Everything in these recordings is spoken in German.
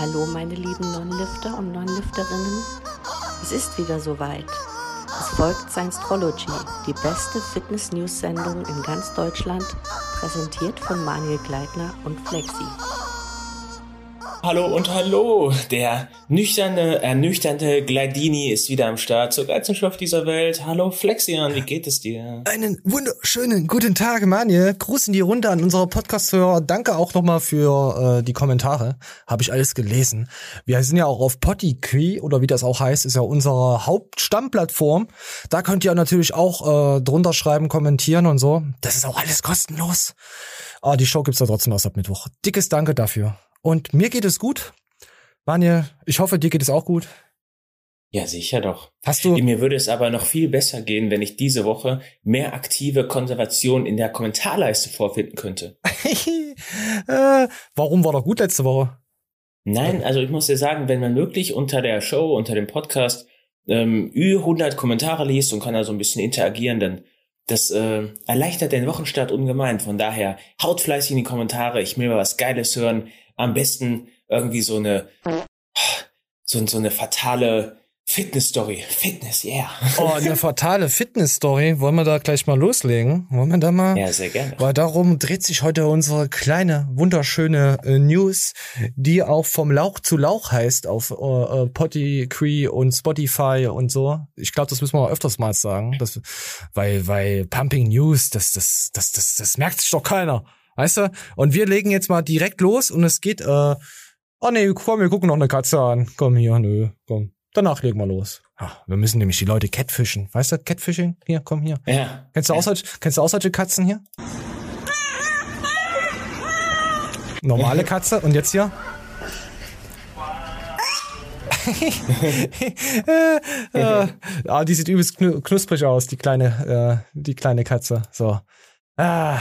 Hallo meine lieben Non-Lifter und Non-Lifterinnen. Es ist wieder soweit. Es folgt Science-Trology, die beste Fitness-News-Sendung in ganz Deutschland, präsentiert von Manuel Gleitner und Flexi. Hallo und hallo! Der nüchterne, ernüchternde Gladini ist wieder am Start zur geilsten Show dieser Welt. Hallo Flexian, wie geht es dir? Einen wunderschönen guten Tag, Manje. Gruß in die Runde an unsere Podcast-Hörer. Danke auch nochmal für äh, die Kommentare. Habe ich alles gelesen. Wir sind ja auch auf Pottyquee oder wie das auch heißt, ist ja unsere Hauptstammplattform. Da könnt ihr natürlich auch äh, drunter schreiben, kommentieren und so. Das ist auch alles kostenlos. Aber die Show gibt's ja trotzdem erst ab Mittwoch. Dickes Danke dafür. Und mir geht es gut. Vanja, ich hoffe, dir geht es auch gut. Ja, sicher doch. Hast du? Mir würde es aber noch viel besser gehen, wenn ich diese Woche mehr aktive Konservation in der Kommentarleiste vorfinden könnte. äh, warum war doch gut letzte Woche? Nein, also ich muss dir sagen, wenn man wirklich unter der Show, unter dem Podcast ähm, über 100 Kommentare liest und kann da so ein bisschen interagieren, dann das äh, erleichtert den Wochenstart ungemein. Von daher haut fleißig in die Kommentare. Ich will mal was Geiles hören am besten irgendwie so eine, so, so eine fatale Fitness-Story. Fitness, yeah. Oh, eine fatale Fitness-Story. Wollen wir da gleich mal loslegen? Wollen wir da mal? Ja, sehr gerne. Weil darum dreht sich heute unsere kleine, wunderschöne äh, News, die auch vom Lauch zu Lauch heißt auf äh, Potty, und Spotify und so. Ich glaube, das müssen wir auch öfters mal sagen. Das, weil, weil Pumping News, das, das, das, das, das merkt sich doch keiner. Weißt du? Und wir legen jetzt mal direkt los und es geht, äh, oh nee, komm, wir gucken noch eine Katze an. Komm hier, nö, komm. Danach legen wir los. Ach, wir müssen nämlich die Leute catfischen. Weißt du, Catfishing? Hier, komm hier. Ja. Kennst du, ja. Auch, solche, kennst du auch solche Katzen hier? Normale Katze und jetzt hier? äh, ah, die sieht übelst knusprig aus, die kleine, äh, die kleine Katze. So. Ah,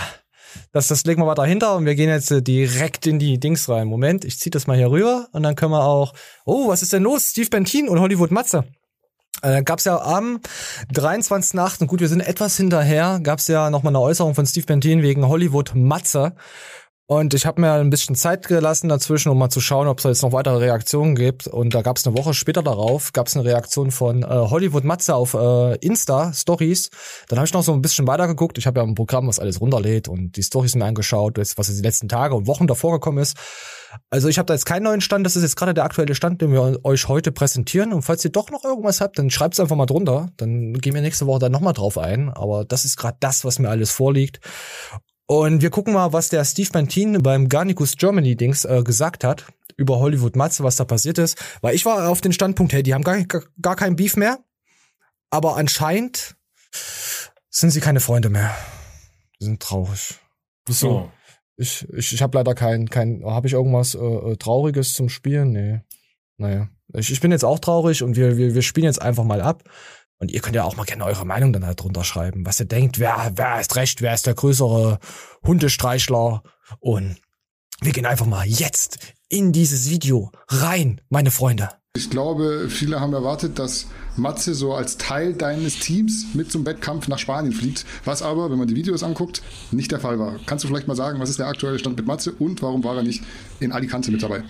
das, das legen wir mal dahinter und wir gehen jetzt äh, direkt in die Dings rein. Moment, ich zieh das mal hier rüber und dann können wir auch. Oh, was ist denn los? Steve Bentin und Hollywood Matze. Äh, dann gab's ja am 23.8., gut, wir sind etwas hinterher, gab's ja nochmal eine Äußerung von Steve Bentin wegen Hollywood Matze. Und ich habe mir ein bisschen Zeit gelassen dazwischen, um mal zu schauen, ob es jetzt noch weitere Reaktionen gibt. Und da gab es eine Woche später darauf, gab es eine Reaktion von äh, Hollywood Matze auf äh, Insta Stories. Dann habe ich noch so ein bisschen weitergeguckt. Ich habe ja ein Programm, was alles runterlädt und die Stories mir angeschaut, was jetzt die letzten Tage und Wochen davor gekommen ist. Also ich habe da jetzt keinen neuen Stand. Das ist jetzt gerade der aktuelle Stand, den wir euch heute präsentieren. Und falls ihr doch noch irgendwas habt, dann schreibt's einfach mal drunter. Dann gehen wir nächste Woche dann nochmal drauf ein. Aber das ist gerade das, was mir alles vorliegt. Und wir gucken mal, was der Steve Bantin beim Garnicus Germany Dings äh, gesagt hat über Hollywood Matze, was da passiert ist. Weil ich war auf den Standpunkt, hey, die haben gar, gar, gar kein Beef mehr. Aber anscheinend sind sie keine Freunde mehr. Die sind traurig. So. Oh. Ich, ich, ich habe leider kein, kein, habe ich irgendwas äh, Trauriges zum Spielen? Nee. Naja. Ich, ich bin jetzt auch traurig und wir, wir, wir spielen jetzt einfach mal ab. Und ihr könnt ja auch mal gerne eure Meinung dann halt drunter schreiben, was ihr denkt, wer, wer ist recht, wer ist der größere Hundestreichler. Und wir gehen einfach mal jetzt in dieses Video rein, meine Freunde. Ich glaube, viele haben erwartet, dass Matze so als Teil deines Teams mit zum Wettkampf nach Spanien fliegt, was aber, wenn man die Videos anguckt, nicht der Fall war. Kannst du vielleicht mal sagen, was ist der aktuelle Stand mit Matze und warum war er nicht in Alicante mit dabei?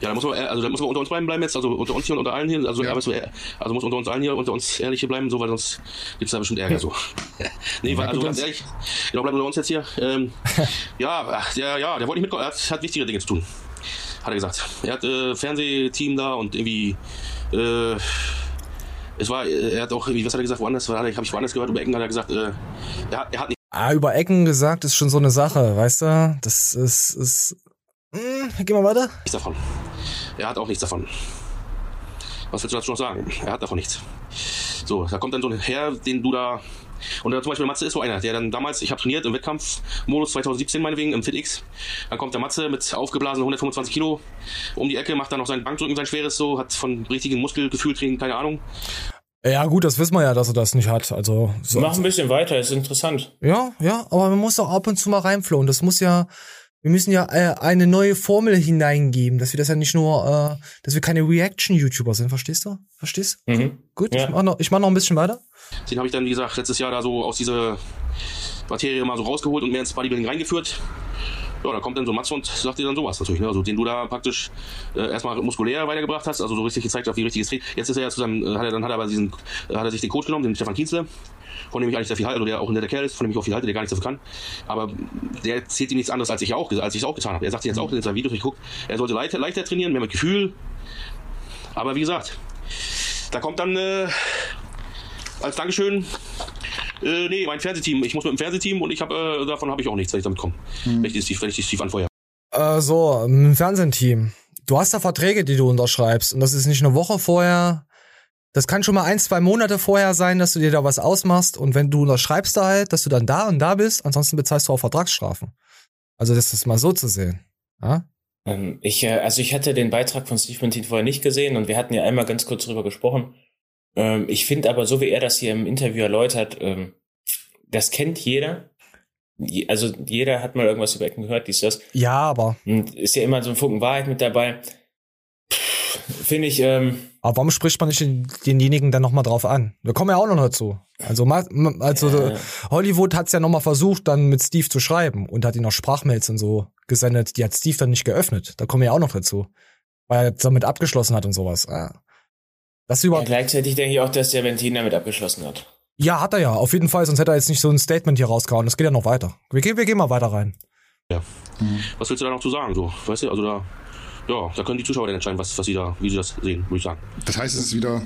Ja, da muss man, also da muss man unter uns beiden bleiben jetzt, also unter uns hier und unter allen hier, also, ja. also, also muss unter uns allen hier, unter uns ehrlich hier bleiben, so, weil sonst gibt's da bestimmt Ärger, so. nee, weil, also ganz ehrlich, genau, bleiben unter uns jetzt hier. Ähm, ja, der, ja, der wollte nicht mitkommen, er hat, hat wichtige Dinge zu tun, hat er gesagt. Er hat äh, Fernsehteam da und irgendwie, äh, es war, er hat auch, was hat er gesagt, woanders, habe ich woanders gehört, über Ecken hat er gesagt, äh, er, hat, er hat nicht. Ah, über Ecken gesagt ist schon so eine Sache, weißt du? Das ist, ist hm, geh mal weiter. Nichts davon. Er hat auch nichts davon. Was willst du dazu noch sagen? Er hat davon nichts. So, da kommt dann so ein Herr, den du da. Und da zum Beispiel Matze ist so einer, der dann damals, ich habe trainiert im Wettkampfmodus 2017 meinetwegen im FitX. Dann kommt der Matze mit aufgeblasenen 125 Kilo um die Ecke, macht dann noch sein Bankdrücken, sein schweres so, hat von richtigen Muskelgefühl keine Ahnung. Ja, gut, das wissen wir ja, dass er das nicht hat. Also so Mach ein bisschen weiter, ist interessant. Ja, ja, aber man muss auch ab und zu mal reinflohen. Das muss ja, wir müssen ja äh, eine neue Formel hineingeben, dass wir das ja nicht nur, äh, dass wir keine Reaction-YouTuber sind, verstehst du? Verstehst? Mhm. Gut, ja. ich mach noch, ich mach noch ein bisschen weiter. Den habe ich dann, wie gesagt, letztes Jahr da so aus dieser Materie mal so rausgeholt und mehr ins Bodybuilding reingeführt. ja, da kommt dann so Matze und sagt dir dann sowas natürlich, ne? Also den du da praktisch äh, erstmal muskulär weitergebracht hast, also so richtig gezeigt hast, wie richtiges Training. Jetzt ist er ja zusammen, äh, hat er dann hat er aber diesen, äh, hat er sich den Coach genommen, den Stefan Kienzle, von dem ich eigentlich sehr viel halte, oder der auch ein netter Kerl ist, von dem ich auch viel halte, der gar nichts dafür kann. Aber der erzählt ihm nichts anderes, als ich auch, als ich es auch getan habe. Er sagt jetzt auch in seinen Videos, ich gucke, er sollte leichter, leichter trainieren, mehr mit Gefühl. Aber wie gesagt, da kommt dann äh, als Dankeschön äh, nee, mein Fernsehteam. Ich muss mit dem Fernsehteam und ich habe äh, davon habe ich auch nichts, wenn ich damit komme. Hm. Wenn ich die wenn ich die Steve anfeuere. Äh, so, ein Fernsehteam. Du hast da Verträge, die du unterschreibst und das ist nicht eine Woche vorher. Das kann schon mal ein, zwei Monate vorher sein, dass du dir da was ausmachst und wenn du unterschreibst da halt, dass du dann da und da bist, ansonsten bezahlst du auch Vertragsstrafen. Also das ist mal so zu sehen. Ja? Ähm, ich, äh, also ich hatte den Beitrag von Steve Martin vorher nicht gesehen und wir hatten ja einmal ganz kurz drüber gesprochen. Ähm, ich finde aber, so wie er das hier im Interview erläutert, ähm, das kennt jeder. Also jeder hat mal irgendwas über Ecken gehört, dies, das. Ja, aber. Und ist ja immer so ein Funken Wahrheit mit dabei. Finde ich. Ähm, aber warum spricht man nicht den, denjenigen dann nochmal drauf an? Wir kommen ja auch noch dazu. Also, also ja. Hollywood hat es ja nochmal versucht, dann mit Steve zu schreiben und hat ihn noch Sprachmails und so gesendet. Die hat Steve dann nicht geöffnet. Da kommen wir ja auch noch dazu. Weil er damit abgeschlossen hat und sowas. Ja. Das über ja, gleichzeitig denke ich auch, dass der Ventin damit abgeschlossen hat. Ja, hat er ja, auf jeden Fall, sonst hätte er jetzt nicht so ein Statement hier rausgehauen. Das geht ja noch weiter. Wir gehen, wir gehen mal weiter rein. Ja. Mhm. Was willst du da noch zu sagen? So, weißt du, also da, ja, da können die Zuschauer dann entscheiden, was, was sie da, wie sie das sehen, würde ich sagen. Das heißt, es ist wieder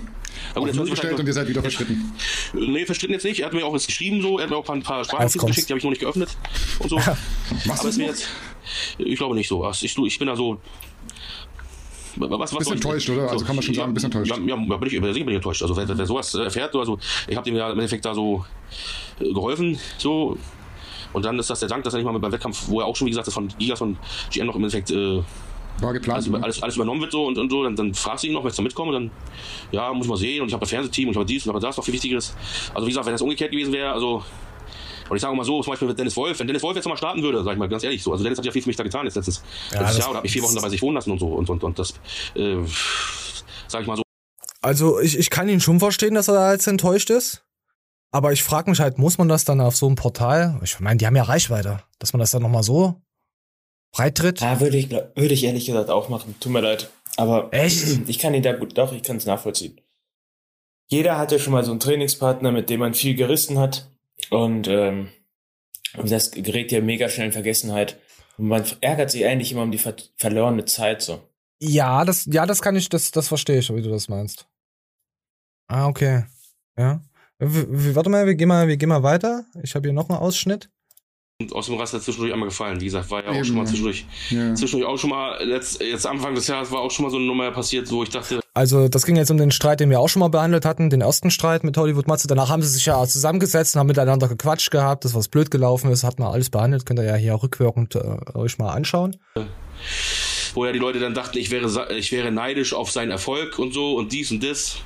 ja, gut, gestellt und ihr seid wieder verstritten. Nee, verstritten jetzt nicht. Er hat mir auch jetzt geschrieben so, er hat mir auch ein paar Sprachnotizen geschickt, die habe ich noch nicht geöffnet und so. Machst Aber es mir jetzt, ich glaube nicht so. Ich, ich bin da so, was, was bisschen enttäuscht, oder? Also kann man schon sagen, ein bisschen enttäuscht. Ja, ja bin ich, bin ich enttäuscht. Also wer, wer sowas erfährt, also ich habe dem ja im Endeffekt da so äh, geholfen, so. Und dann ist das der Dank, dass er nicht mal beim Wettkampf, wo er auch schon, wie gesagt, das von Gigas von GN noch im Endeffekt äh, war geplant. Alles, alles, alles, übernommen wird so und, und so, dann, dann fragst du ihn noch, wenn ich da mitkomme, dann, ja, muss man sehen und ich habe das Fernsehteam und ich habe dies und ich habe das, noch viel Wichtigeres. Also wie gesagt, wenn das umgekehrt gewesen wäre, also und ich sage mal so, zum Beispiel mit Dennis Wolf, wenn Dennis Wolf jetzt mal starten würde, sag ich mal ganz ehrlich so, also Dennis hat ja viel für mich da getan jetzt letztes, ja, letztes Jahr oder hat mich vier Wochen dabei sich wohnen lassen und so und, und, und das, äh, sag ich mal so. Also ich, ich kann ihn schon verstehen, dass er da jetzt enttäuscht ist. Aber ich frage mich halt, muss man das dann auf so einem Portal? Ich meine, die haben ja Reichweite, dass man das dann nochmal so breit tritt. Ja, würde ich, würde ich ehrlich gesagt auch machen. Tut mir leid. Aber Echt? ich kann ihn da gut, doch, ich kann es nachvollziehen. Jeder hatte schon mal so einen Trainingspartner, mit dem man viel gerissen hat. Und ähm, das gerät ja mega schnell in Vergessenheit. Und man ärgert sich eigentlich immer um die ver verlorene Zeit so. Ja, das, ja, das kann ich, das, das verstehe ich, wie du das meinst. Ah, okay. Ja. W warte mal, wir gehen mal, wir gehen mal weiter. Ich habe hier noch einen Ausschnitt. Und aus dem Raster zwischendurch einmal gefallen. Wie gesagt, war ja auch Eben, schon mal zwischendurch, ja. zwischendurch auch schon mal, letzt, jetzt Anfang des Jahres war auch schon mal so eine Nummer passiert, wo ich dachte. Also, das ging jetzt um den Streit, den wir auch schon mal behandelt hatten, den ersten Streit mit Hollywood Matze. Danach haben sie sich ja zusammengesetzt und haben miteinander gequatscht gehabt, das was blöd gelaufen ist, hat man alles behandelt, könnt ihr ja hier rückwirkend äh, euch mal anschauen. Ja wo ja die Leute dann dachten, ich wäre, ich wäre neidisch auf seinen Erfolg und so und dies und das.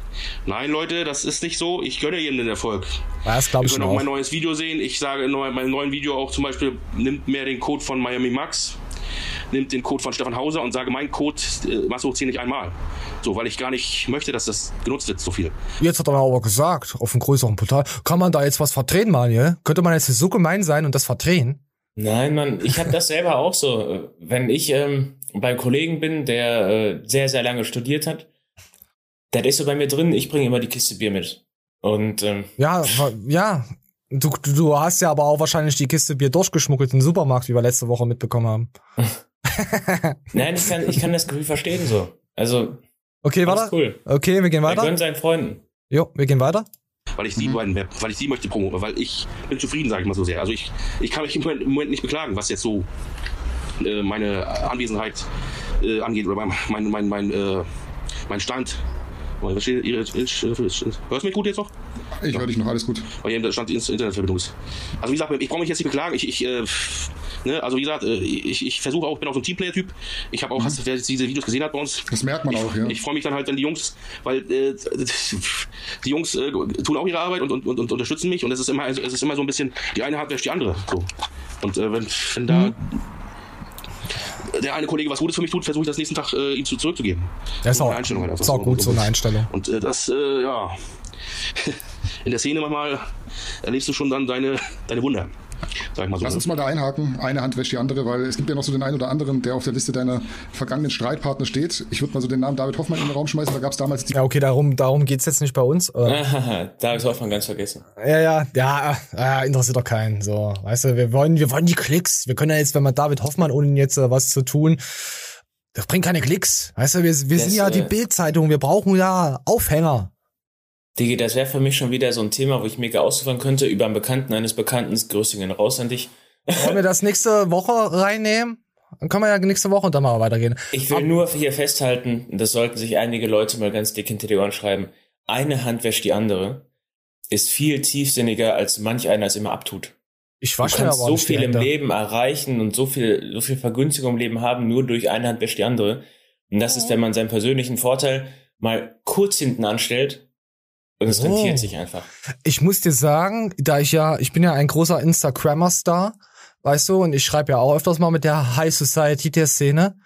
Nein, Leute, das ist nicht so. Ich gönne ihm den Erfolg. Das glaube ich Ihr könnt auch mein neues Video sehen. Ich sage in meinem neuen Video auch zum Beispiel, nimmt mehr den Code von Miami Max, nimmt den Code von Stefan Hauser und sage, mein Code äh, Masso ziehe nicht einmal. So, weil ich gar nicht möchte, dass das genutzt wird, so viel. Jetzt hat er aber gesagt, auf einem größeren Portal, kann man da jetzt was verdrehen, Manuel? Könnte man jetzt so gemein sein und das verdrehen? Nein, man, ich habe das selber auch so. Wenn ich ähm, beim Kollegen bin, der äh, sehr, sehr lange studiert hat, der ist so bei mir drin, ich bringe immer die Kiste Bier mit. Und ähm, ja, ja. Du, du hast ja aber auch wahrscheinlich die Kiste Bier durchgeschmuggelt in den Supermarkt, wie wir letzte Woche mitbekommen haben. Nein, ich kann, ich kann das Gefühl verstehen so. Also. Okay, warte. Cool. Okay, wir gehen weiter. Wir können seinen Freunden. Jo, wir gehen weiter weil ich sie mhm. beiden, weil ich sie möchte promoten, weil ich bin zufrieden, sage ich mal so sehr. Also ich, ich kann mich im Moment, im Moment nicht beklagen, was jetzt so äh, meine Anwesenheit äh, angeht oder mein, mein, mein, mein, äh, mein Stand. Hörst du mich gut jetzt noch? Ich höre dich noch, alles gut. Weil hier Stand die Internetverbindung ist. Also wie gesagt, ich brauche mich jetzt nicht beklagen. Ich, ich äh, ne, also wie gesagt, äh, ich, ich versuche auch, ich bin auch so ein Teamplayer-Typ. Ich habe auch, mhm. hast, wer diese Videos gesehen hat bei uns. Das merkt man ich, auch, ja. Ich freue mich dann halt, wenn die Jungs, weil äh, die Jungs äh, tun auch ihre Arbeit und, und, und, und, unterstützen mich und es ist immer, es ist immer so ein bisschen, die eine Hand wäscht die andere. So. Und äh, wenn, wenn da mhm der eine Kollege was Gutes für mich tut, versuche ich das nächsten Tag äh, ihm zu, zurückzugeben. Das ist auch, Einstellung halt ist auch gut, so eine Einstellung. Und äh, das, äh, ja, in der Szene manchmal erlebst du schon dann deine, deine Wunder. Sag ich mal so. Lass ne? uns mal da einhaken. Eine Hand wäscht die andere, weil es gibt ja noch so den einen oder anderen, der auf der Liste deiner vergangenen Streitpartner steht. Ich würde mal so den Namen David Hoffmann in den Raum schmeißen. Da gab es damals die. Ja, okay, darum, darum geht's jetzt nicht bei uns. David Hoffmann ganz vergessen. Ja, ja, ja, ja, interessiert doch keinen. So, weißt du, wir wollen, wir wollen die Klicks. Wir können ja jetzt, wenn man David Hoffmann, ohne jetzt äh, was zu tun, das bringt keine Klicks. Weißt du, wir, wir das, sind ja die äh, Bildzeitung. Wir brauchen ja Aufhänger. Digi, das wäre für mich schon wieder so ein Thema, wo ich mega ausliefern könnte über einen Bekannten eines Bekannten. Grüßingen raus an dich. Wollen wir das nächste Woche reinnehmen? Dann können wir ja nächste Woche und dann mal weitergehen. Ich will Ab nur hier festhalten, das sollten sich einige Leute mal ganz dick hinter die Ohren schreiben. Eine Hand wäscht die andere ist viel tiefsinniger, als manch einer es immer abtut. Ich wasche du kannst so viel im Leben erreichen und so viel, so viel Vergünstigung im Leben haben, nur durch eine Hand wäscht die andere. Und das ist, wenn man seinen persönlichen Vorteil mal kurz hinten anstellt und es oh. rentiert sich einfach. Ich muss dir sagen, da ich ja, ich bin ja ein großer Instagrammer-Star, weißt du, und ich schreibe ja auch öfters mal mit der High Society der Szene.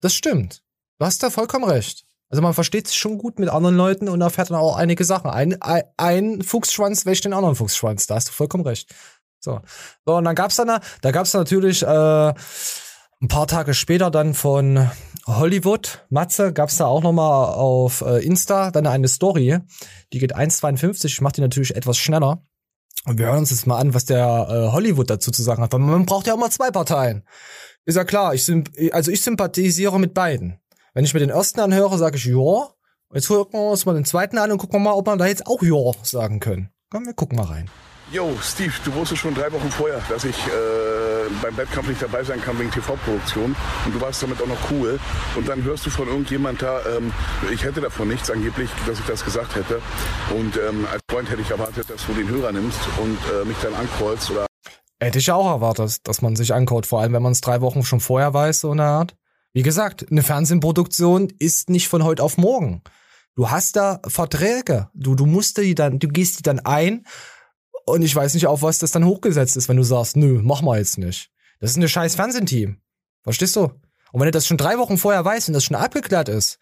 Das stimmt. Du hast da vollkommen recht. Also man versteht sich schon gut mit anderen Leuten und erfährt dann auch einige Sachen. Ein, ein, ein Fuchsschwanz wäscht den anderen Fuchsschwanz. Da hast du vollkommen recht. So. So, und dann gab's dann, da gab's natürlich äh, ein paar Tage später dann von Hollywood, Matze, gab's da auch nochmal auf äh, Insta dann eine Story. Die geht 1,52. Ich mach die natürlich etwas schneller. Und wir hören uns jetzt mal an, was der äh, Hollywood dazu zu sagen hat. Weil man braucht ja auch mal zwei Parteien. Ist ja klar, ich also ich sympathisiere mit beiden. Wenn ich mir den ersten anhöre, sage ich ja. Jetzt gucken wir uns mal den zweiten an und gucken wir mal, ob wir da jetzt auch ja sagen können. Komm, wir gucken mal rein. Yo, Steve, du wusstest schon drei Wochen vorher, dass ich äh, beim Wettkampf nicht dabei sein kann wegen TV-Produktion. Und du warst damit auch noch cool. Und dann hörst du von irgendjemand da, ähm, ich hätte davon nichts angeblich, dass ich das gesagt hätte. Und ähm, als Freund hätte ich erwartet, dass du den Hörer nimmst und äh, mich dann ankreuzt oder. Hätte ich auch erwartet, dass man sich ankort, vor allem wenn man es drei Wochen schon vorher weiß, so eine Art. Wie gesagt, eine Fernsehproduktion ist nicht von heute auf morgen. Du hast da Verträge. Du, du musst die dann, du gehst die dann ein und ich weiß nicht, auf was das dann hochgesetzt ist, wenn du sagst, nö, mach mal jetzt nicht. Das ist ein scheiß Fernsehteam. Verstehst du? Und wenn du das schon drei Wochen vorher weißt und das schon abgeklärt ist,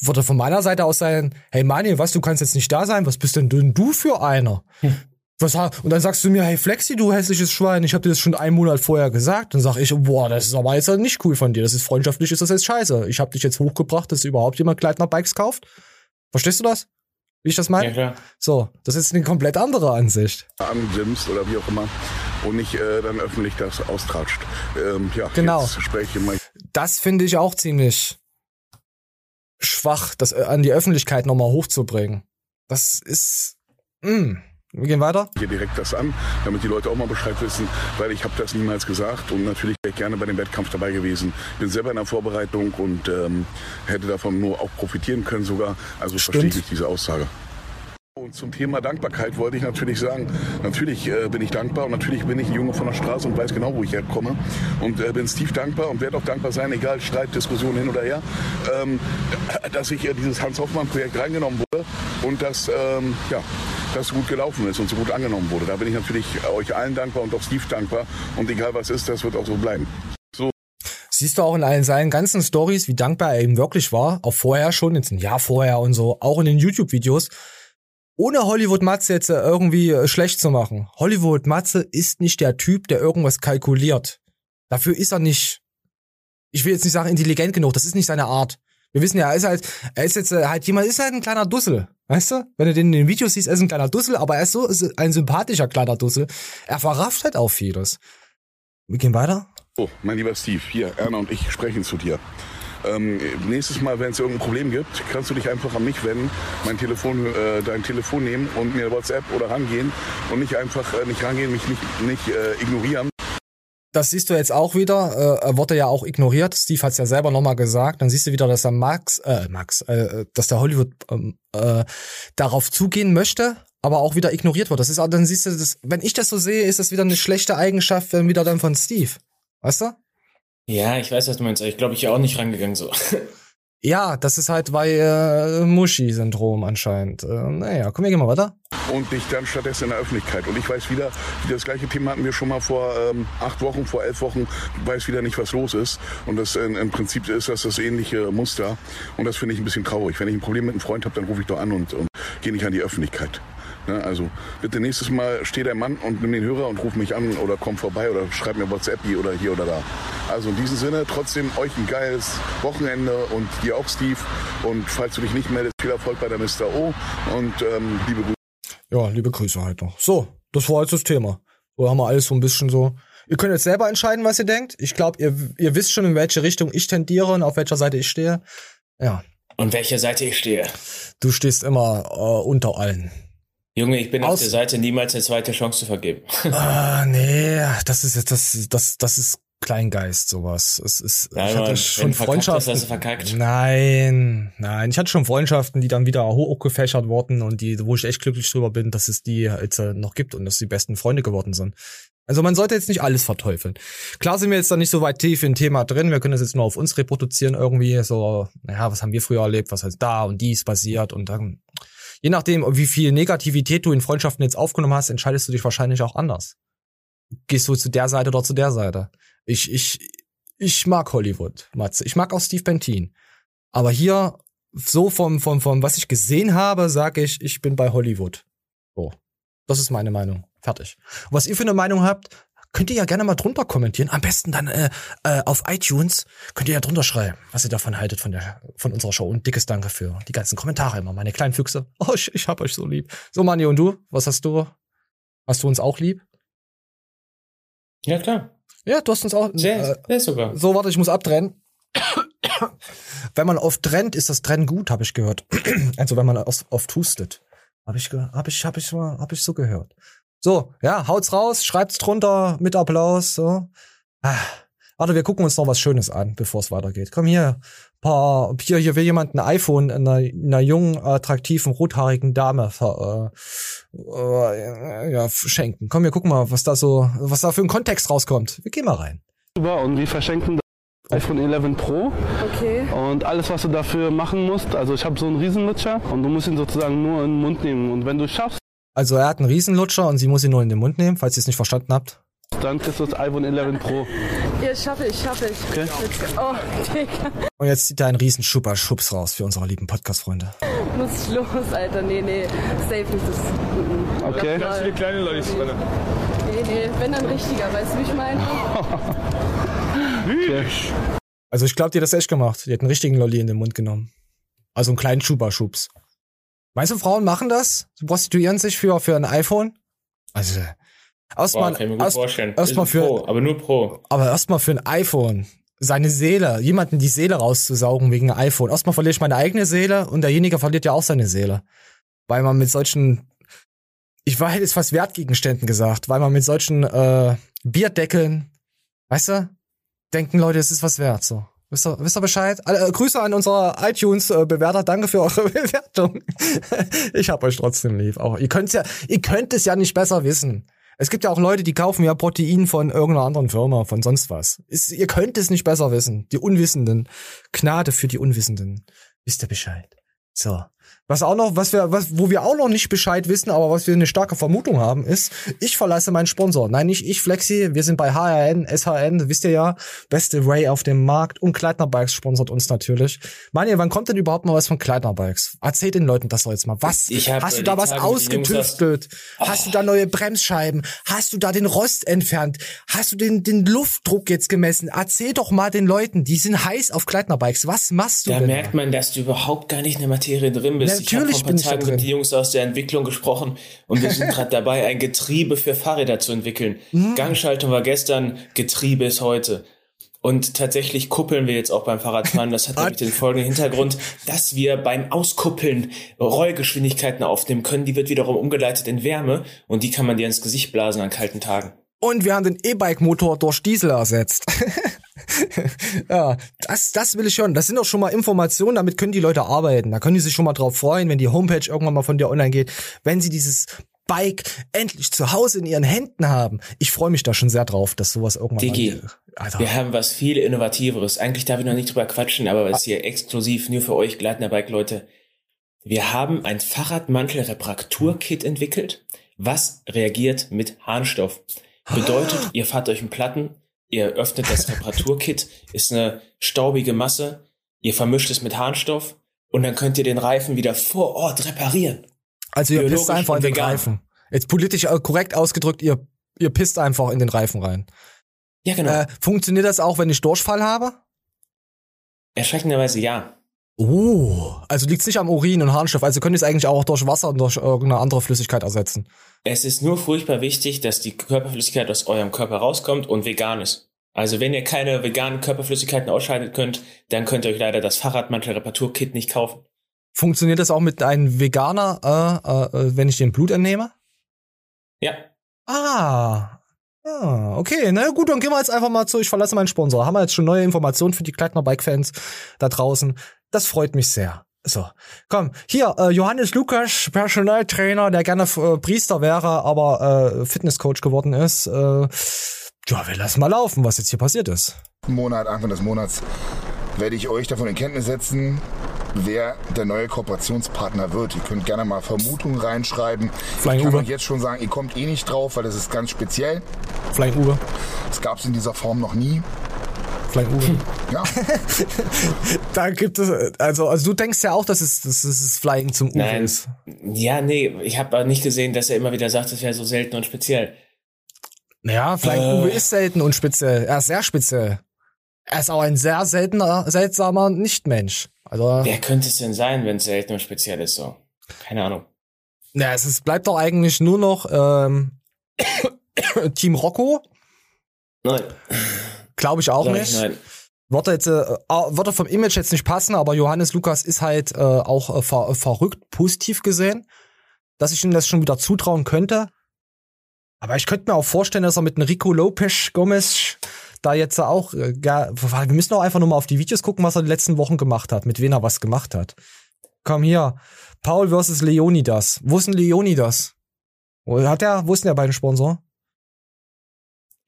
würde von meiner Seite aus sein, hey Manuel, was, du kannst jetzt nicht da sein, was bist denn du für einer? Hm. Was, und dann sagst du mir, hey Flexi, du hässliches Schwein, ich habe dir das schon einen Monat vorher gesagt. Dann sag ich, boah, das ist aber jetzt nicht cool von dir. Das ist freundschaftlich, ist das jetzt scheiße. Ich habe dich jetzt hochgebracht, dass überhaupt jemand Kleidner Bikes kauft. Verstehst du das? Wie ich das meine? Ja, klar. So, das ist eine komplett andere Ansicht. Andimmst oder wie auch immer und nicht äh, dann öffentlich das austratscht. Ähm, ja, genau. Das finde ich auch ziemlich schwach, das äh, an die Öffentlichkeit nochmal hochzubringen. Das ist. Mh. Mm. Wir gehen weiter. Hier direkt das an, damit die Leute auch mal Bescheid wissen, weil ich habe das niemals gesagt und natürlich wäre ich gerne bei dem Wettkampf dabei gewesen. Bin selber in der Vorbereitung und ähm, hätte davon nur auch profitieren können sogar. Also verstehe ich diese Aussage. Und zum Thema Dankbarkeit wollte ich natürlich sagen, natürlich äh, bin ich dankbar und natürlich bin ich ein Junge von der Straße und weiß genau, wo ich herkomme und äh, bin Steve dankbar und werde auch dankbar sein, egal Streit, Diskussion hin oder her, ähm, dass ich äh, dieses Hans-Hoffmann-Projekt reingenommen wurde und dass ähm, ja, das gut gelaufen ist und so gut angenommen wurde. Da bin ich natürlich euch allen dankbar und auch Steve dankbar und egal was ist, das wird auch so bleiben. So. Siehst du auch in allen seinen ganzen Stories, wie dankbar er eben wirklich war, auch vorher schon, jetzt ein Jahr vorher und so, auch in den YouTube-Videos, ohne Hollywood Matze jetzt irgendwie äh, schlecht zu machen. Hollywood Matze ist nicht der Typ, der irgendwas kalkuliert. Dafür ist er nicht, ich will jetzt nicht sagen intelligent genug, das ist nicht seine Art. Wir wissen ja, er ist halt, er ist jetzt äh, halt jemand, ist halt ein kleiner Dussel. Weißt du? Wenn du den in den Videos siehst, er ist ein kleiner Dussel, aber er ist so, ist ein sympathischer kleiner Dussel. Er verrafft halt auch vieles. Wir gehen weiter. Oh, mein lieber Steve, hier, Erna und ich sprechen zu dir. Ähm, nächstes Mal, wenn es irgendein Problem gibt, kannst du dich einfach an mich wenden, mein Telefon, äh, dein Telefon nehmen und mir WhatsApp oder rangehen und nicht einfach äh, nicht rangehen, mich nicht, nicht äh, ignorieren. Das siehst du jetzt auch wieder. Äh, wurde ja auch ignoriert. Steve hat es ja selber nochmal gesagt. Dann siehst du wieder, dass der Max, äh, Max, äh, dass der Hollywood ähm, äh, darauf zugehen möchte, aber auch wieder ignoriert wird. Das ist, dann siehst du, das, wenn ich das so sehe, ist das wieder eine schlechte Eigenschaft wieder dann von Steve. Weißt du? Ja, ich weiß, was du meinst. Ich glaube, ich wäre auch nicht rangegangen so. Ja, das ist halt bei äh, Muschi-Syndrom anscheinend. Äh, naja, komm, wir gehen mal weiter. Und dich dann stattdessen in der Öffentlichkeit. Und ich weiß wieder, das gleiche Thema hatten wir schon mal vor ähm, acht Wochen, vor elf Wochen, weiß wieder nicht, was los ist. Und das äh, im Prinzip ist das das ähnliche Muster. Und das finde ich ein bisschen traurig. Wenn ich ein Problem mit einem Freund habe, dann rufe ich doch an und, und gehe nicht an die Öffentlichkeit. Ne? Also bitte nächstes Mal steh der Mann und nimm den Hörer und ruf mich an oder komm vorbei oder schreib mir WhatsApp oder hier oder da. Also in diesem Sinne trotzdem euch ein geiles Wochenende und dir auch Steve. Und falls du dich nicht meldest, viel Erfolg bei der Mr. O und ähm, liebe Grüße. Ja, liebe Grüße halt noch. So, das war jetzt das Thema. So haben wir alles so ein bisschen so. Ihr könnt jetzt selber entscheiden, was ihr denkt. Ich glaube, ihr, ihr wisst schon, in welche Richtung ich tendiere und auf welcher Seite ich stehe. Ja. Und welcher Seite ich stehe. Du stehst immer äh, unter allen. Junge, ich bin Aus auf der Seite, niemals eine zweite Chance zu vergeben. Ah, nee, das ist jetzt, das, das, das ist Kleingeist, sowas. Es ist, Nein, ich hatte Mann, schon Freundschaften. Hast. Nein, nein. Ich hatte schon Freundschaften, die dann wieder hochgefächert wurden und die, wo ich echt glücklich drüber bin, dass es die jetzt äh, noch gibt und dass die besten Freunde geworden sind. Also man sollte jetzt nicht alles verteufeln. Klar sind wir jetzt da nicht so weit tief im Thema drin. Wir können das jetzt nur auf uns reproduzieren irgendwie. So, naja, was haben wir früher erlebt? Was heißt da und dies passiert? Und dann, je nachdem, wie viel Negativität du in Freundschaften jetzt aufgenommen hast, entscheidest du dich wahrscheinlich auch anders. Gehst du zu der Seite oder zu der Seite? Ich, ich, ich mag Hollywood, Matze. Ich mag auch Steve Bentin. Aber hier, so vom, vom, vom, was ich gesehen habe, sage ich, ich bin bei Hollywood. So. Das ist meine Meinung. Fertig. Was ihr für eine Meinung habt, könnt ihr ja gerne mal drunter kommentieren. Am besten dann äh, äh, auf iTunes könnt ihr ja drunter schreiben, was ihr davon haltet von der von unserer Show. Und dickes Danke für die ganzen Kommentare immer, meine kleinen Füchse. Oh, ich, ich hab euch so lieb. So, Mani, und du? Was hast du? Hast du uns auch lieb? Ja, klar. Ja, du hast uns auch. Sehr, äh, sehr sogar. So, warte, ich muss abtrennen. wenn man oft trennt, ist das Trennen gut, habe ich gehört. also wenn man oft hustet. Habe ich, hab ich, hab ich, hab ich so gehört. So, ja, haut's raus, schreibt's drunter mit Applaus. So. Ah. Warte, wir gucken uns noch was Schönes an, bevor es weitergeht. Komm hier, paar, hier, hier will jemand ein iPhone einer, einer jungen, attraktiven, rothaarigen Dame ver, äh, äh, ja, schenken. Komm, wir gucken mal, was da so, was da für ein Kontext rauskommt. Wir gehen mal rein. Und wir verschenken das iPhone 11 Pro. Okay. Und alles, was du dafür machen musst, also ich habe so einen Riesenlutscher und du musst ihn sozusagen nur in den Mund nehmen. Und wenn du schaffst, also er hat einen Riesenlutscher und sie muss ihn nur in den Mund nehmen, falls ihr es nicht verstanden habt. Dann kriegst du das iPhone 11 Pro. Ja, schaffe ich, schaffe ich. Okay. Oh, Digga. Und jetzt zieht er einen riesen Schubber Schubs raus für unsere lieben Podcast-Freunde. Muss ich los, Alter. Nee, nee. Safe ist es. Okay. Ganz viele kleine Leute drin. Nee, nee. Wenn dann richtiger, weißt du, wie ich meine? okay. Also ich glaube, die hat das echt gemacht. Die hat einen richtigen Lolli in den Mund genommen. Also einen kleinen Schuber-Schubs. Meinst du, Frauen machen das? Sie prostituieren sich für, für ein iPhone? Also, erstmal, erst, erstmal für, Pro, aber nur Pro. Aber erstmal für ein iPhone. Seine Seele, jemanden die Seele rauszusaugen wegen einem iPhone. Erstmal verliere ich meine eigene Seele und derjenige verliert ja auch seine Seele. Weil man mit solchen, ich war, jetzt fast Wertgegenständen gesagt, weil man mit solchen, äh, Bierdeckeln, weißt du, denken Leute, es ist was wert, so. Wisst ihr, wisst ihr Bescheid? Äh, Grüße an unsere iTunes-Bewerter. Danke für eure Bewertung. ich hab euch trotzdem lieb. Auch ihr könnt's ja, ihr könnt es ja nicht besser wissen. Es gibt ja auch Leute, die kaufen ja Protein von irgendeiner anderen Firma, von sonst was. Ist, ihr könnt es nicht besser wissen. Die Unwissenden. Gnade für die Unwissenden. Wisst ihr Bescheid? So. Was auch noch, was wir, was, wo wir auch noch nicht Bescheid wissen, aber was wir eine starke Vermutung haben, ist, ich verlasse meinen Sponsor. Nein, nicht ich, Flexi. Wir sind bei HRN, SHN, wisst ihr ja, beste Ray auf dem Markt und Kleidner Bikes sponsert uns natürlich. Manja, wann kommt denn überhaupt mal was von Kleidner Bikes? Erzähl den Leuten das doch jetzt mal. Was? Ich hab, hast du da was Tage ausgetüftelt? Oh. Hast du da neue Bremsscheiben? Hast du da den Rost entfernt? Hast du den, den Luftdruck jetzt gemessen? Erzähl doch mal den Leuten, die sind heiß auf Kleidner Bikes. Was machst du? Da merkt man, dass du überhaupt gar nicht in der Materie drin bist natürlich ich bin ich mit die Jungs aus der Entwicklung gesprochen und wir sind gerade dabei, ein Getriebe für Fahrräder zu entwickeln. Mhm. Gangschaltung war gestern, Getriebe ist heute. Und tatsächlich kuppeln wir jetzt auch beim Fahrradfahren. Das hat nämlich den folgenden Hintergrund, dass wir beim Auskuppeln Rollgeschwindigkeiten aufnehmen können. Die wird wiederum umgeleitet in Wärme und die kann man dir ins Gesicht blasen an kalten Tagen. Und wir haben den E-Bike-Motor durch Diesel ersetzt. ja, das, das will ich schon. Das sind doch schon mal Informationen, damit können die Leute arbeiten. Da können die sich schon mal drauf freuen, wenn die Homepage irgendwann mal von dir online geht, wenn sie dieses Bike endlich zu Hause in ihren Händen haben. Ich freue mich da schon sehr drauf, dass sowas irgendwann Digi, mal, wir haben was viel Innovativeres. Eigentlich darf ich noch nicht drüber quatschen, aber es ist hier exklusiv nur für euch Gleitner Bike Leute. Wir haben ein Fahrradmantel-Reparaturkit entwickelt, was reagiert mit Harnstoff. Bedeutet, ihr fahrt euch einen Platten, ihr öffnet das Reparaturkit, ist eine staubige Masse, ihr vermischt es mit Harnstoff und dann könnt ihr den Reifen wieder vor Ort reparieren. Also ihr pisst einfach in den vegan. Reifen. Jetzt politisch äh, korrekt ausgedrückt, ihr, ihr pisst einfach in den Reifen rein. Ja, genau. Äh, funktioniert das auch, wenn ich Durchfall habe? Erschreckenderweise ja. Oh, also liegt es nicht am Urin und Harnstoff. Also könnt ihr es eigentlich auch durch Wasser und durch irgendeine andere Flüssigkeit ersetzen. Es ist nur furchtbar wichtig, dass die Körperflüssigkeit aus eurem Körper rauskommt und vegan ist. Also wenn ihr keine veganen Körperflüssigkeiten ausscheiden könnt, dann könnt ihr euch leider das Fahrradmantel-Reparatur-Kit nicht kaufen. Funktioniert das auch mit einem Veganer, äh, äh, wenn ich den Blut entnehme? Ja. Ah, Ah, okay, na gut, dann gehen wir jetzt einfach mal zu, ich verlasse meinen Sponsor. Haben wir jetzt schon neue Informationen für die Kleckner Bike-Fans da draußen. Das freut mich sehr. So, komm, hier, äh, Johannes Lukas, Personaltrainer, der gerne äh, Priester wäre, aber äh, Fitnesscoach geworden ist. Äh, ja, wir lassen mal laufen, was jetzt hier passiert ist. Monat, Anfang des Monats werde ich euch davon in Kenntnis setzen, wer der neue Kooperationspartner wird. Ihr könnt gerne mal Vermutungen reinschreiben. Flying ich kann euch jetzt schon sagen, ihr kommt eh nicht drauf, weil das ist ganz speziell. Flying Uwe. Das gab es in dieser Form noch nie. Flying Uwe. Ja. da gibt es, also, also du denkst ja auch, dass es, dass es Flying zum Uwe Nein. ist. Ja, nee, ich habe nicht gesehen, dass er immer wieder sagt, das wäre so selten und speziell. Naja, Flying äh. Uwe ist selten und speziell. Er ist sehr speziell. Er ist auch ein sehr seltener, seltsamer Nichtmensch. Also, Wer könnte es denn sein, wenn es selten und speziell ist so? Keine Ahnung. Ja, es ist, bleibt doch eigentlich nur noch ähm, Team Rocco. Nein. Glaube ich auch Glaube nicht. Ich, nein. Wird jetzt, äh, wird er vom Image jetzt nicht passen, aber Johannes Lukas ist halt äh, auch äh, ver verrückt, positiv gesehen, dass ich ihm das schon wieder zutrauen könnte. Aber ich könnte mir auch vorstellen, dass er mit Rico Lopez Gomez da jetzt auch, äh, ja, wir müssen auch einfach nur mal auf die Videos gucken, was er die letzten Wochen gemacht hat, mit wem er was gemacht hat. Komm hier, Paul versus Leonidas. Wo ist denn Leonidas? Hat er, wo ist denn der beiden Sponsor?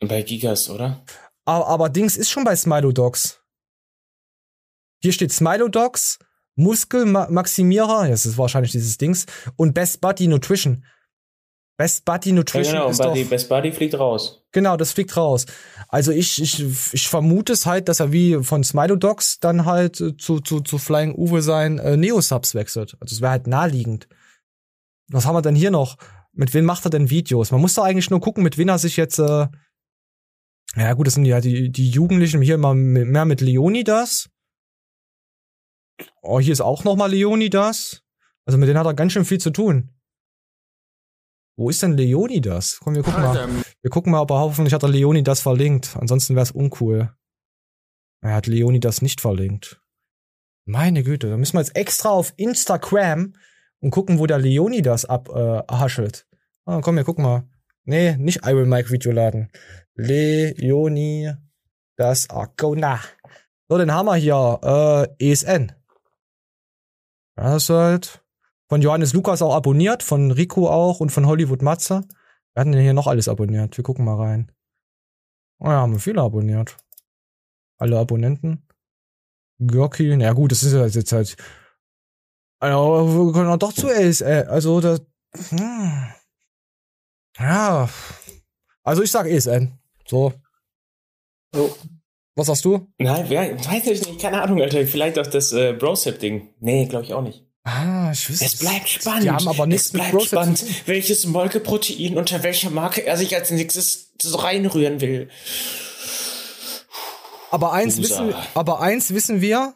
Bei Gigas, oder? Aber, aber Dings ist schon bei Smilodogs. Hier steht Smilodogs, Muskelmaximierer, das ist wahrscheinlich dieses Dings, und Best Buddy Nutrition. Best Buddy Nutrition ja, genau, ist Buddy, doch, Best Buddy fliegt raus. Genau, das fliegt raus. Also ich, ich, ich vermute es halt, dass er wie von Smilodogs dann halt zu, zu, zu Flying Uwe sein äh, Neo-Subs wechselt. Also es wäre halt naheliegend. Was haben wir denn hier noch? Mit wem macht er denn Videos? Man muss doch eigentlich nur gucken, mit wem er sich jetzt. Äh ja gut, das sind ja die, die Jugendlichen hier mal mehr mit Leonidas. Oh, hier ist auch noch mal Leonidas. Also mit denen hat er ganz schön viel zu tun. Wo ist denn Leonidas? Komm, wir gucken mal. Wir gucken mal, ob er hoffentlich hat er Leonidas verlinkt. Ansonsten wäre es uncool. Er hat Leonidas nicht verlinkt. Meine Güte, da müssen wir jetzt extra auf Instagram und gucken, wo der Leonidas abhaschelt. Äh, ah, komm, wir gucken mal. Nee, nicht I will Mike Video laden. Leoni das Arcona. So, den haben wir hier. Äh, ESN. Das ist halt von Johannes Lukas auch abonniert, von Rico auch und von Hollywood Matze. Wir hatten denn hier noch alles abonniert. Wir gucken mal rein. Oh ja, haben wir viele abonniert. Alle Abonnenten. Görki, na gut, das ist ja jetzt halt. Also, wir können auch doch zu ESN. Also, das. Hm. Ja. Also, ich sag ESN. So. So. Was sagst du? Nein, weiß ich nicht, keine Ahnung, Alter. Vielleicht auch das äh, Brosep-Ding. Nee, glaube ich auch nicht. Ah, ich wüsste. Es bleibt spannend. Die haben aber nichts es bleibt spannend, welches Molkeprotein unter welcher Marke er sich als nächstes so reinrühren will. Aber eins wissen, aber eins wissen wir.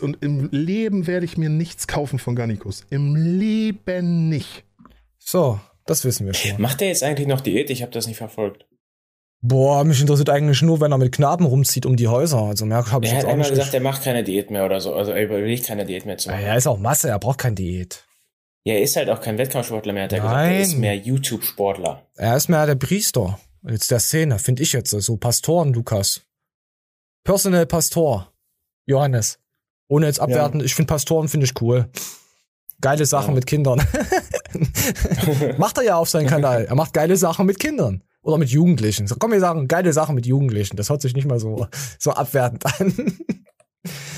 Und im Leben werde ich mir nichts kaufen von Garnicus. Im Leben nicht. So, das wissen wir schon. Macht er jetzt eigentlich noch Diät? Ich habe das nicht verfolgt. Boah, mich interessiert eigentlich nur, wenn er mit Knaben rumzieht um die Häuser. Also mehr habe ich er jetzt auch nicht. Er hat einmal gesagt, er macht keine Diät mehr oder so. Also er überlegt keine Diät mehr zu machen. Ja, er ist auch Masse, er braucht keine Diät. Ja, er ist halt auch kein Wettkampfsportler mehr, hat er Nein. gesagt. Er ist mehr YouTube-Sportler. Er ist mehr der Priester. Jetzt der Szene, finde ich jetzt. So Pastoren, Lukas. Personal Pastor. Johannes. Ohne jetzt abwerten, ja. ich finde Pastoren finde ich cool. Geile Sachen ja. mit Kindern. macht er ja auf seinem Kanal. Er macht geile Sachen mit Kindern. Oder mit Jugendlichen. So, komm, wir sagen geile Sachen mit Jugendlichen. Das hört sich nicht mal so, so abwertend an.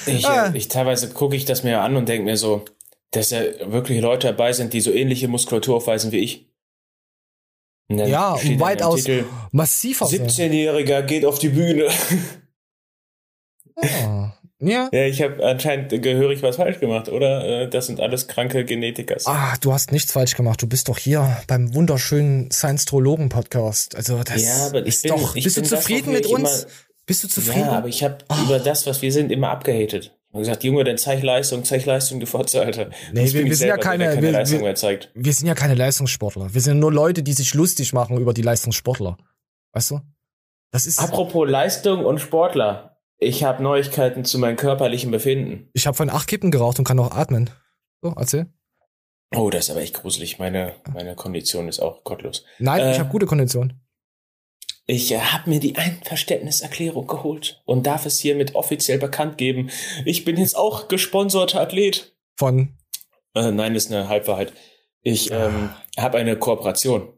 ich, ah. ich teilweise gucke ich das mir an und denke mir so, dass ja wirklich Leute dabei sind, die so ähnliche Muskulatur aufweisen wie ich. Ja, und weitaus Titel, massiver. 17-Jähriger geht auf die Bühne. Oh. Ja. Ja, ich habe anscheinend gehörig was falsch gemacht, oder? Äh, Das sind alles kranke Genetikers. Ah, du hast nichts falsch gemacht. Du bist doch hier beim wunderschönen Science-Trologen-Podcast. Also das Ja, aber ich ist bin- doch. bist du das, zufrieden mit uns? immer- bist du zufrieden? Ja, aber ich habe über das, was wir sind, immer abgehatet. Und gesagt, Junge, dann zeig Leistung, zeig Leistung, du Fotze, Alter. Nee, wir- wir sind ja selber, der keine- keine wir- Leistung mehr zeigt. Wir sind ja keine Leistungssportler. Wir sind nur Leute, die sich lustig machen über die Leistungssportler. Weißt du? Das ist. Apropos Leistung und Sportler. Ich habe Neuigkeiten zu meinem körperlichen Befinden. Ich habe von acht Kippen geraucht und kann auch atmen. So, erzähl. Oh, das ist aber echt gruselig. Meine, meine Kondition ist auch gottlos. Nein, Äh, ich habe gute Kondition. Ich äh, habe mir die Einverständniserklärung geholt und darf es hiermit offiziell bekannt geben. Ich bin jetzt auch gesponsorter Athlet. Von. Äh, nein, ist eine Halbwahrheit. Ich ähm, habe eine Kooperation.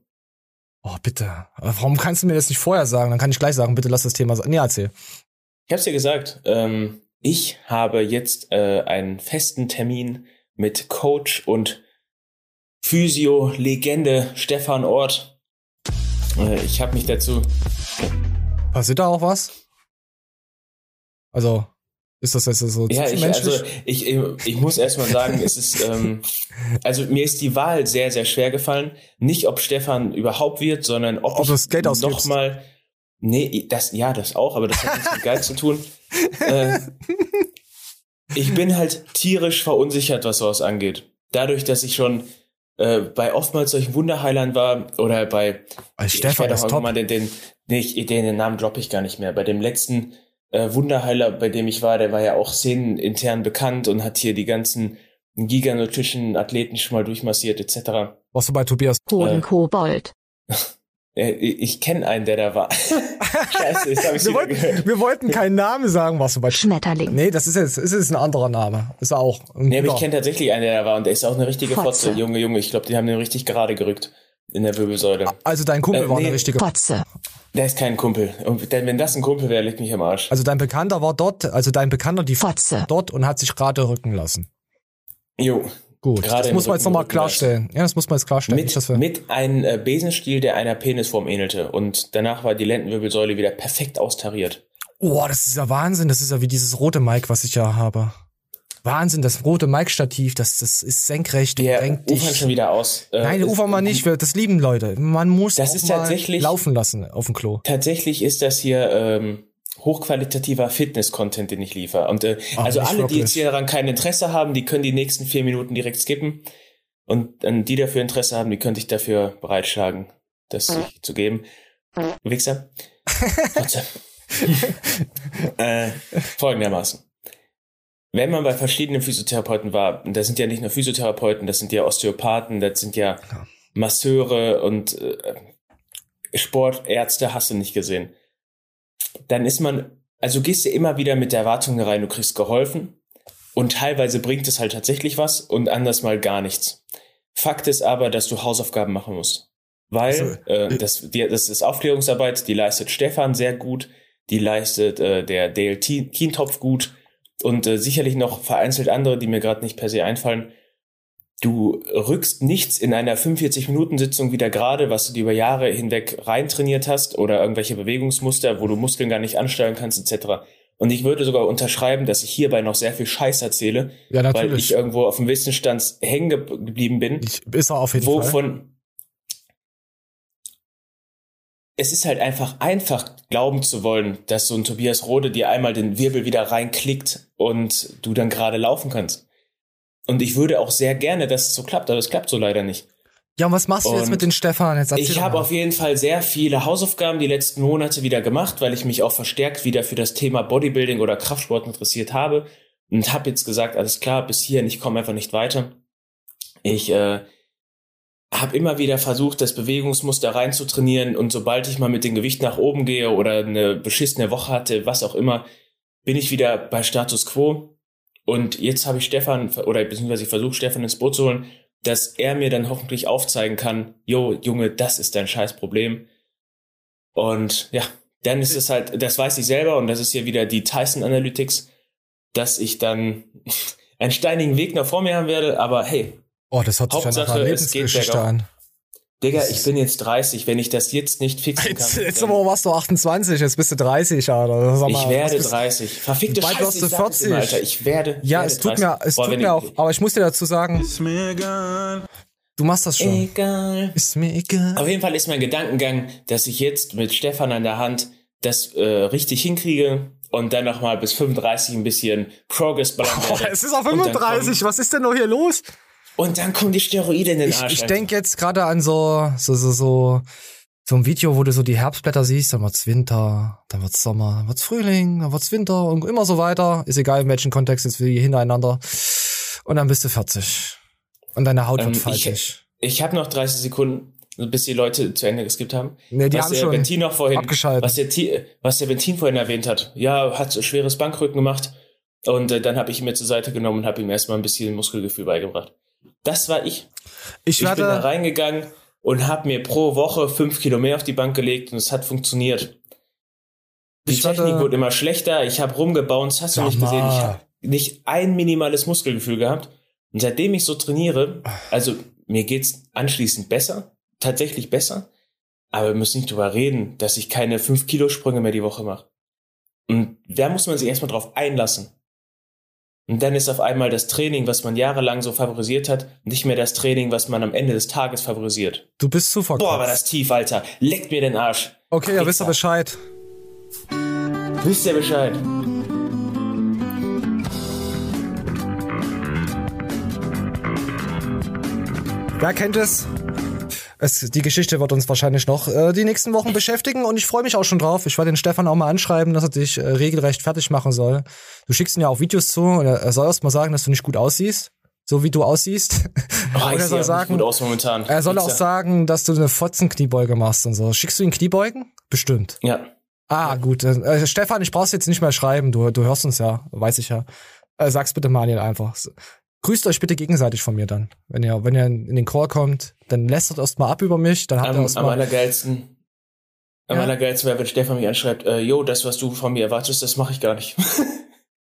Oh, bitte. Warum kannst du mir das nicht vorher sagen? Dann kann ich gleich sagen, bitte lass das Thema. Nee, erzähl. Ich habe es dir gesagt. Ähm, ich habe jetzt äh, einen festen Termin mit Coach und Physio-Legende Stefan Ort. Äh, ich habe mich dazu Passiert da auch was? Also, ist das jetzt so Ja, ich, also ich, ich muss erst mal sagen, es ist, ähm, also mir ist die Wahl sehr, sehr schwer gefallen. Nicht, ob Stefan überhaupt wird, sondern ob, Ob du das Geld ich ausgibst. Nee, das, ja, das auch, aber das hat nichts mit Geld zu tun. Äh, ich bin halt tierisch verunsichert, was sowas angeht. Dadurch, dass ich schon äh, bei oftmals solchen Wunderheilern war oder bei Weil Stefan ich auch top. mal den, den, nee, ich, den, den Namen droppe ich gar nicht mehr. Bei dem letzten äh, Wunderheiler, bei dem ich war, der war ja auch szenenintern bekannt und hat hier die ganzen giganotischen Athleten schon mal durchmassiert etc. Warst du bei Tobias? Hodenkobold. Äh, ich kenne einen, der da war. Scheiße, jetzt habe ich Wir wollten, gehört. wir wollten keinen Namen sagen, warst du bei Schmetterling. Nee, das ist jetzt, ist jetzt ein anderer Name. Ist er auch. Ein Nee, aber ich kenne tatsächlich einen, der da war und der ist auch eine richtige Fotze. Fotze. Junge, Junge, ich glaube, die haben den richtig gerade gerückt in der Wirbelsäule. also dein Kumpel Äh, war nee. eine richtige. Fotze. Der ist kein Kumpel. Und denn wenn das ein Kumpel wäre, legt mich am Arsch. Also dein Bekannter war dort, also dein Bekannter die Fotze. dort und hat sich gerade rücken lassen. Jo. Gut, Gerade das muss man jetzt nochmal klarstellen. Ja, das muss man jetzt klarstellen. Mit, mit einem äh, Besenstiel, der einer Penisform ähnelte. Und danach war die Lendenwirbelsäule wieder perfekt austariert. oh, das ist ja Wahnsinn. Das ist ja wie dieses rote Mic, was ich ja habe. Wahnsinn, das rote Mic-Stativ, das, das ist senkrecht. Wir renkt ufern dich. schon wieder aus. Äh, Nein, ufern wir nicht. Das lieben Leute. Man muss Das ist mal tatsächlich- laufen lassen auf dem Klo. Tatsächlich ist das hier ähm, hochqualitativer Fitness-Content, den ich liefere. Und äh, Ach, also alle, die jetzt hier daran kein Interesse haben, die können die nächsten vier Minuten direkt skippen. Und äh, die dafür Interesse haben, die könnte ich dafür bereitschlagen, das sich zu geben. Wichser. Äh, folgendermaßen. Wenn man bei verschiedenen Physiotherapeuten war, und das sind ja nicht nur Physiotherapeuten, das sind ja Osteopathen, das sind ja Masseure und äh, Sportärzte, hast du nicht gesehen. Dann ist man, also gehst du immer wieder mit der Erwartung rein, du kriegst geholfen und teilweise bringt es halt tatsächlich was und anders mal gar nichts. Fakt ist aber, dass du Hausaufgaben machen musst. Weil Also, äh, das, die, das ist Aufklärungsarbeit, die leistet Stefan sehr gut, die leistet äh, der Dale Kientopf gut und äh, sicherlich noch vereinzelt andere, die mir gerade nicht per se einfallen. Du rückst nichts in einer 45-Minuten-Sitzung wieder gerade, was du dir über Jahre hinweg reintrainiert hast oder irgendwelche Bewegungsmuster, wo du Muskeln gar nicht ansteuern kannst, etc. Und ich würde sogar unterschreiben, dass ich hierbei noch sehr viel Scheiß erzähle, Ja, weil ich irgendwo auf dem Wissensstand hängen ge geblieben bin, Ich, ist er auf jeden Fall. wovon es ist halt einfach einfach glauben zu wollen, dass so ein Tobias Rode dir einmal den Wirbel wieder reinklickt und du dann gerade laufen kannst. Und ich würde auch sehr gerne, dass es so klappt, aber es klappt so leider nicht. Ja, und was machst du jetzt Und mit den Stefan? Jetzt Ich habe auf jeden Fall sehr viele Hausaufgaben die letzten Monate wieder gemacht, weil ich mich auch verstärkt wieder für das Thema Bodybuilding oder Kraftsport interessiert habe und habe jetzt gesagt, alles klar, bis hierhin, ich komme einfach nicht weiter. Ich äh, habe immer wieder versucht, das Bewegungsmuster reinzutrainieren und sobald ich mal mit dem Gewicht nach oben gehe oder eine beschissene Woche hatte, was auch immer, bin ich wieder bei Status Quo. Und jetzt habe ich Stefan, oder beziehungsweise ich versuche Stefan ins Boot zu holen, dass er mir dann hoffentlich aufzeigen kann, jo, Junge, das ist dein Scheißproblem. Und ja, dann ist es halt, das weiß ich selber und das ist hier wieder die Tyson Analytics, dass ich dann einen steinigen Weg noch vor mir haben werde, aber hey, Oh, das hört sich nach Hauptsache, einer es geht Lebensgeschichte an. Digga, ich bin jetzt 30, wenn ich das jetzt nicht fixen kann. Jetzt, jetzt aber warst du 28, jetzt bist du 30, Alter. Sag mal, ich werde was bist- 30. Verfickte Bald Scheiße, wirst du ich sag es 40. immer, Alter. Ich werde. Ja, werde es tut 30. mir, es Boah, tut mir ich- auch, aber ich muss dir dazu sagen, Ist mir egal. du machst das schon. Egal. Ist mir egal. Auf jeden Fall ist mein Gedankengang, dass ich jetzt mit Stefan an der Hand das äh, richtig hinkriege und dann nochmal bis 35 ein bisschen Progress ballern Boah, werde. es ist auf Und dann 35, was ist denn noch hier los? Und dann kommen die Steroide in den Ich, Arsch. ich Alter. denke jetzt gerade an so, so, so, so, so ein Video, wo du so die Herbstblätter siehst, dann wird's Winter, dann wird's Sommer, dann wird's Frühling, dann wird's Winter und immer so weiter. Ist egal, in welchem Kontext jetzt wie hintereinander. Und dann bist du 40. Und deine Haut Ähm, wird ich- faltig. Ich habe noch 30 Sekunden, bis die Leute zu Ende geskippt haben. Nee, die was haben der schon Bentin noch vorhin, abgeschaltet. Was der, was der Bentin vorhin erwähnt hat. Ja, hat so schweres Bankrücken gemacht. Und äh, dann habe ich ihn mir zur Seite genommen und habe ihm erstmal ein bisschen Muskelgefühl beigebracht. Das war ich. Ich Ich bin da reingegangen und habe mir pro Woche fünf Kilo mehr auf die Bank gelegt und es hat funktioniert. Die Ich Technik wurde immer schlechter, ich habe rumgebounced, hast du nicht gesehen, ich habe nicht ein minimales Muskelgefühl gehabt. Und seitdem ich so trainiere, also mir geht's anschließend besser, tatsächlich besser, aber wir müssen nicht drüber reden, dass ich keine fünf Kilo Sprünge mehr die Woche mache. Und da muss man sich erstmal drauf einlassen. Und dann ist auf einmal das Training, was man jahrelang so favorisiert hat, nicht mehr das Training, was man am Ende des Tages favorisiert. du bist zu verkopft. Boah, war das tief, Alter. Leckt mir den Arsch. Okay, ja, wisst ihr. Bescheid. Wisst ihr Bescheid? Wer kennt es? Es? Die Geschichte wird uns wahrscheinlich noch äh, die nächsten Wochen beschäftigen und ich freue mich auch schon drauf. Ich werde den Stefan auch mal anschreiben, dass er dich äh, regelrecht fertig machen soll. Du schickst ihm ja auch Videos zu und er, soll erst mal sagen, dass du nicht gut aussiehst. So wie du aussiehst. Oh, und ich er soll auch sagen, nicht gut aus momentan. er soll auch sagen, dass du eine Fotzenkniebeuge machst und so. Schickst du ihn Kniebeugen? Bestimmt. Ja. Ah, gut. Äh, Stefan, ich brauch's jetzt nicht mehr schreiben. Du, du hörst uns ja, weiß ich ja. Äh, sag's bitte Manuel einfach. Grüßt euch bitte gegenseitig von mir dann. Wenn ihr, wenn ihr in den Chor kommt, dann lästert erst mal ab über mich, dann habt ihr Am, erst am mal. allergeilsten. Am Ja. allergeilsten wäre, wenn Stefan mich anschreibt, äh, jo, das, was du von mir erwartest, das mache ich gar nicht.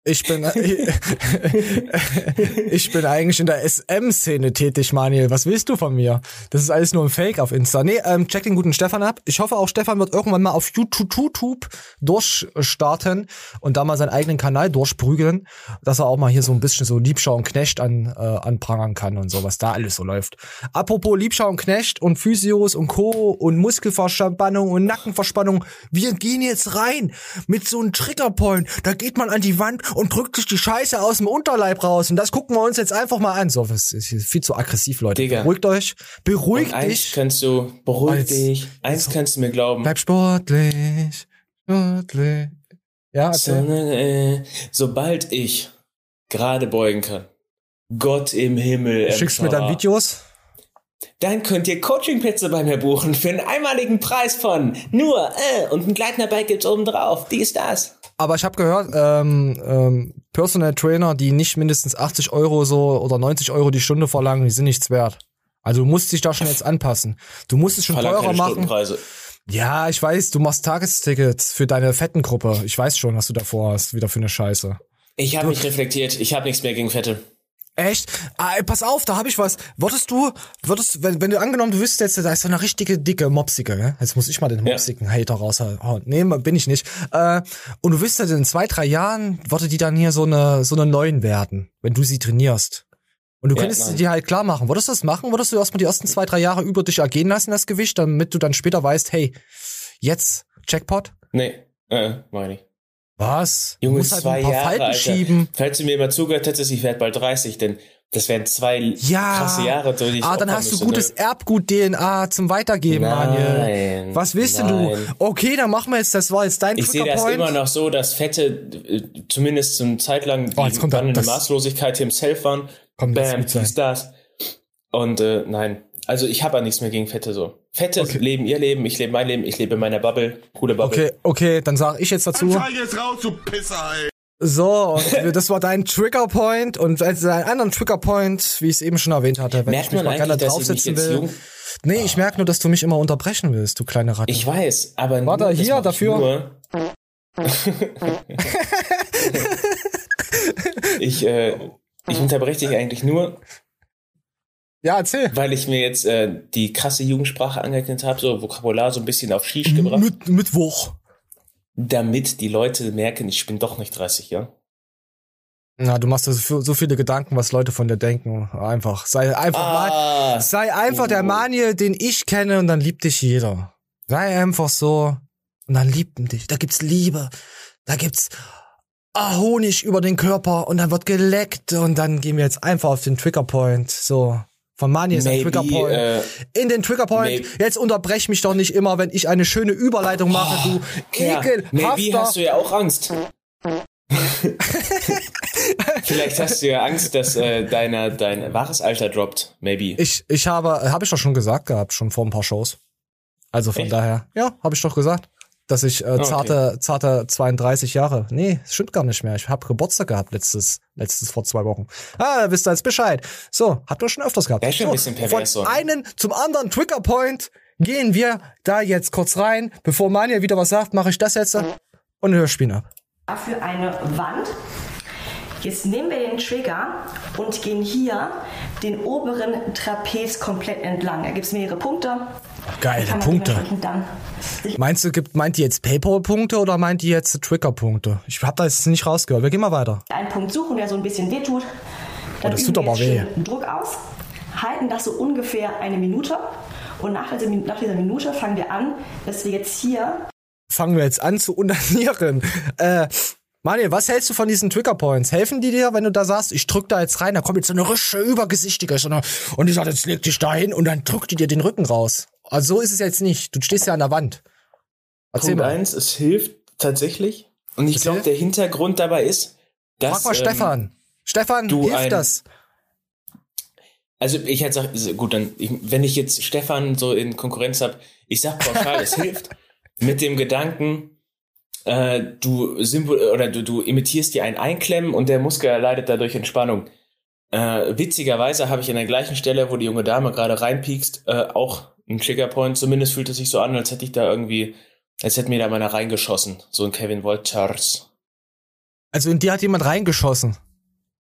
Ich bin, ich bin eigentlich in der SM-Szene tätig, Manuel. Was willst du von mir? Das ist alles nur ein Fake auf Insta. Nee, ähm, check den guten Stefan ab. Ich hoffe auch, Stefan wird irgendwann mal auf YouTube, durchstarten und da mal seinen eigenen Kanal durchprügeln, dass er auch mal hier so ein bisschen so Liebschau und Knecht an, äh, anprangern kann und so, was da alles so läuft. Apropos Liebschau und Knecht und Physios und Co. und Muskelverspannung und Nackenverspannung. Wir gehen jetzt rein mit so einem Triggerpoint. Da geht man an die Wand und drückt sich die Scheiße aus dem Unterleib raus. Und das gucken wir uns jetzt einfach mal an. So, das ist viel zu aggressiv, Leute. Digga. Beruhigt euch. Beruhigt Und eins dich. kannst du, beruhig Als- dich, eins kannst du mir glauben. Bleib sportlich. Sportlich. Ja, So, erzähl. äh, sobald ich gerade beugen kann, Gott im Himmel. Schickst mir dann Videos? Dann könnt ihr Coachingplätze bei mir buchen für einen einmaligen Preis von nur, äh, und ein Gleitnerbike gibt's oben drauf. Dies, das. Aber ich habe gehört, ähm, ähm, Personal Trainer, die nicht mindestens 80 Euro so oder 90 Euro die Stunde verlangen, die sind nichts wert. Also du musst dich da schon jetzt anpassen. Du musst es schon Verlang teurer machen. Ja, ich weiß, du machst Tagestickets für deine Fettengruppe. Ich weiß schon, was du davor hast, wieder für eine Scheiße. Ich habe mich reflektiert. Ich habe nichts mehr gegen Fette. Echt? Ah, ey, pass auf, da habe ich was. Würdest du, würdest, wenn, wenn du angenommen, du wüsstest jetzt, da ist so eine richtige dicke Mopsige, ne? Jetzt muss ich mal den mopsigen Hater raushauen. Nee, bin ich nicht. Äh, und du wüsstest, in zwei, drei Jahren würde die dann hier so eine, so eine neuen werden, wenn du sie trainierst. Und du Ja, könntest sie nein. dir halt klar machen. Würdest du das machen? Würdest du erstmal die ersten zwei, drei Jahre über dich ergehen lassen, das Gewicht, damit du dann später weißt, hey, jetzt Jackpot? Nee, äh, meine ich. Was? Junge, musst halt zwei ein paar Jahre, Falten Alter. schieben. Falls du mir mal zugehört hättest, ich werde bald 30, denn das wären zwei Ja. krasse Jahre, die ich Ah, dann hast du gutes ne? Erbgut-DNA zum Weitergeben. Nein, Was willst denn du? nein. Okay, dann machen wir jetzt, das war jetzt dein Ich sehe das immer noch so, dass Fette äh, zumindest zum Zeit lang Oh, wandelnde das- Maßlosigkeit himself waren. Komm, das Bam, sein. dies, das. Und äh, nein, also ich habe ja nichts mehr gegen Fette so. Fette Okay. leben ihr Leben, ich lebe mein Leben, ich lebe in meiner Bubble, coole Bubble. Okay, okay, dann sage ich jetzt dazu. Zeig jetzt raus, du Pisser, ey. So, das war dein Triggerpoint und als einen anderen Triggerpoint, wie ich es eben schon erwähnt hatte, wenn Merkt ich mich man mal gerne draufsetzen will. jung... Nee, ich merke nur, dass du mich immer unterbrechen willst, du kleine Ratte. Ich weiß, aber Warte, nur, das hier, dafür. Nur, ich, äh, ich unterbreche dich eigentlich nur, Ja, erzähl. Weil ich mir jetzt äh, die krasse Jugendsprache angeeignet habe, so Vokabular so ein bisschen auf Shish gebracht. Mit, Mittwoch. Damit die Leute merken, ich bin doch nicht 30, ja. Na, du machst dir so, so viele Gedanken, was Leute von dir denken. Einfach. Sei einfach Ah. mal, sei einfach der Oh. Maniel, den ich kenne und dann liebt dich jeder. Sei einfach so und dann liebt ihn dich. Da gibt's Liebe. Da gibt's ah, Honig über den Körper und dann wird geleckt und dann gehen wir jetzt einfach auf den Triggerpoint. So. Von Maniel ist ein Maybe, Triggerpoint. äh, In den Triggerpoint. maybe- Jetzt unterbrech mich doch nicht immer, wenn ich eine schöne Überleitung mache, du Ja, maybe ekelhafter. hast du ja auch Angst. Vielleicht hast du ja Angst, dass äh, deiner, dein wahres Alter droppt. Maybe. Ich, ich habe, habe ich doch schon gesagt gehabt, schon vor ein paar Shows. Also von Echt? daher, ja, habe ich doch gesagt, dass ich äh, okay. zarte, zarte 32 Jahre. Nee, das stimmt gar nicht mehr. Ich habe Geburtstag gehabt letztes, letztes vor zwei Wochen. Ah, wisst ihr jetzt Bescheid. So, habt ihr schon öfters gehabt. Ja, ist schon ein bisschen pervers Von so, einen zum anderen Triggerpoint gehen wir da jetzt kurz rein. Bevor Manja wieder was sagt, mache ich das jetzt und höre ab. Dafür eine Wand. Jetzt nehmen wir den Trigger und gehen hier den oberen Trapez komplett entlang. Da gibt es mehrere Punkte. Geile Punkte. Meinst du, gibt, meint die jetzt Paypal-Punkte oder meint die jetzt Trigger-Punkte? Ich habe da jetzt nicht rausgehört. Wir gehen mal weiter. einen Punkt suchen, der so ein bisschen wehtut. Dann Oh, das tut aber weh. Druck aus, halten das so ungefähr eine Minute. Und nach dieser, nach dieser Minute fangen wir an, dass wir jetzt hier fangen wir jetzt an zu unanieren. Äh, Manuel, was hältst du von diesen Triggerpoints? Helfen die dir, wenn du da sagst, ich drück da jetzt rein, da kommt jetzt so eine rische Übergesichtige so eine, und die sagt, jetzt leg dich da hin und dann drückt die dir den Rücken raus. Also so ist es jetzt nicht. Du stehst ja an der Wand. Erzähl Punkt mal. eins, es hilft tatsächlich. Und ich glaube, der Hintergrund dabei ist, dass. Frag mal ähm, Stefan. Stefan, du hilft ein- das? Also ich hätte gesagt, gut, dann, ich, wenn ich jetzt Stefan so in Konkurrenz habe, ich sag pauschal, es hilft. Mit dem Gedanken, äh, du symbol oder du, du imitierst dir ein Einklemmen und der Muskel erleidet dadurch Entspannung. Äh, witzigerweise habe ich an der gleichen Stelle, wo die junge Dame gerade reinpiekst, äh, auch einen Triggerpoint. Zumindest fühlt es sich so an, als hätte ich da irgendwie, als hätte mir da meiner reingeschossen. So ein Kevin Walters. Also in dir hat jemand reingeschossen.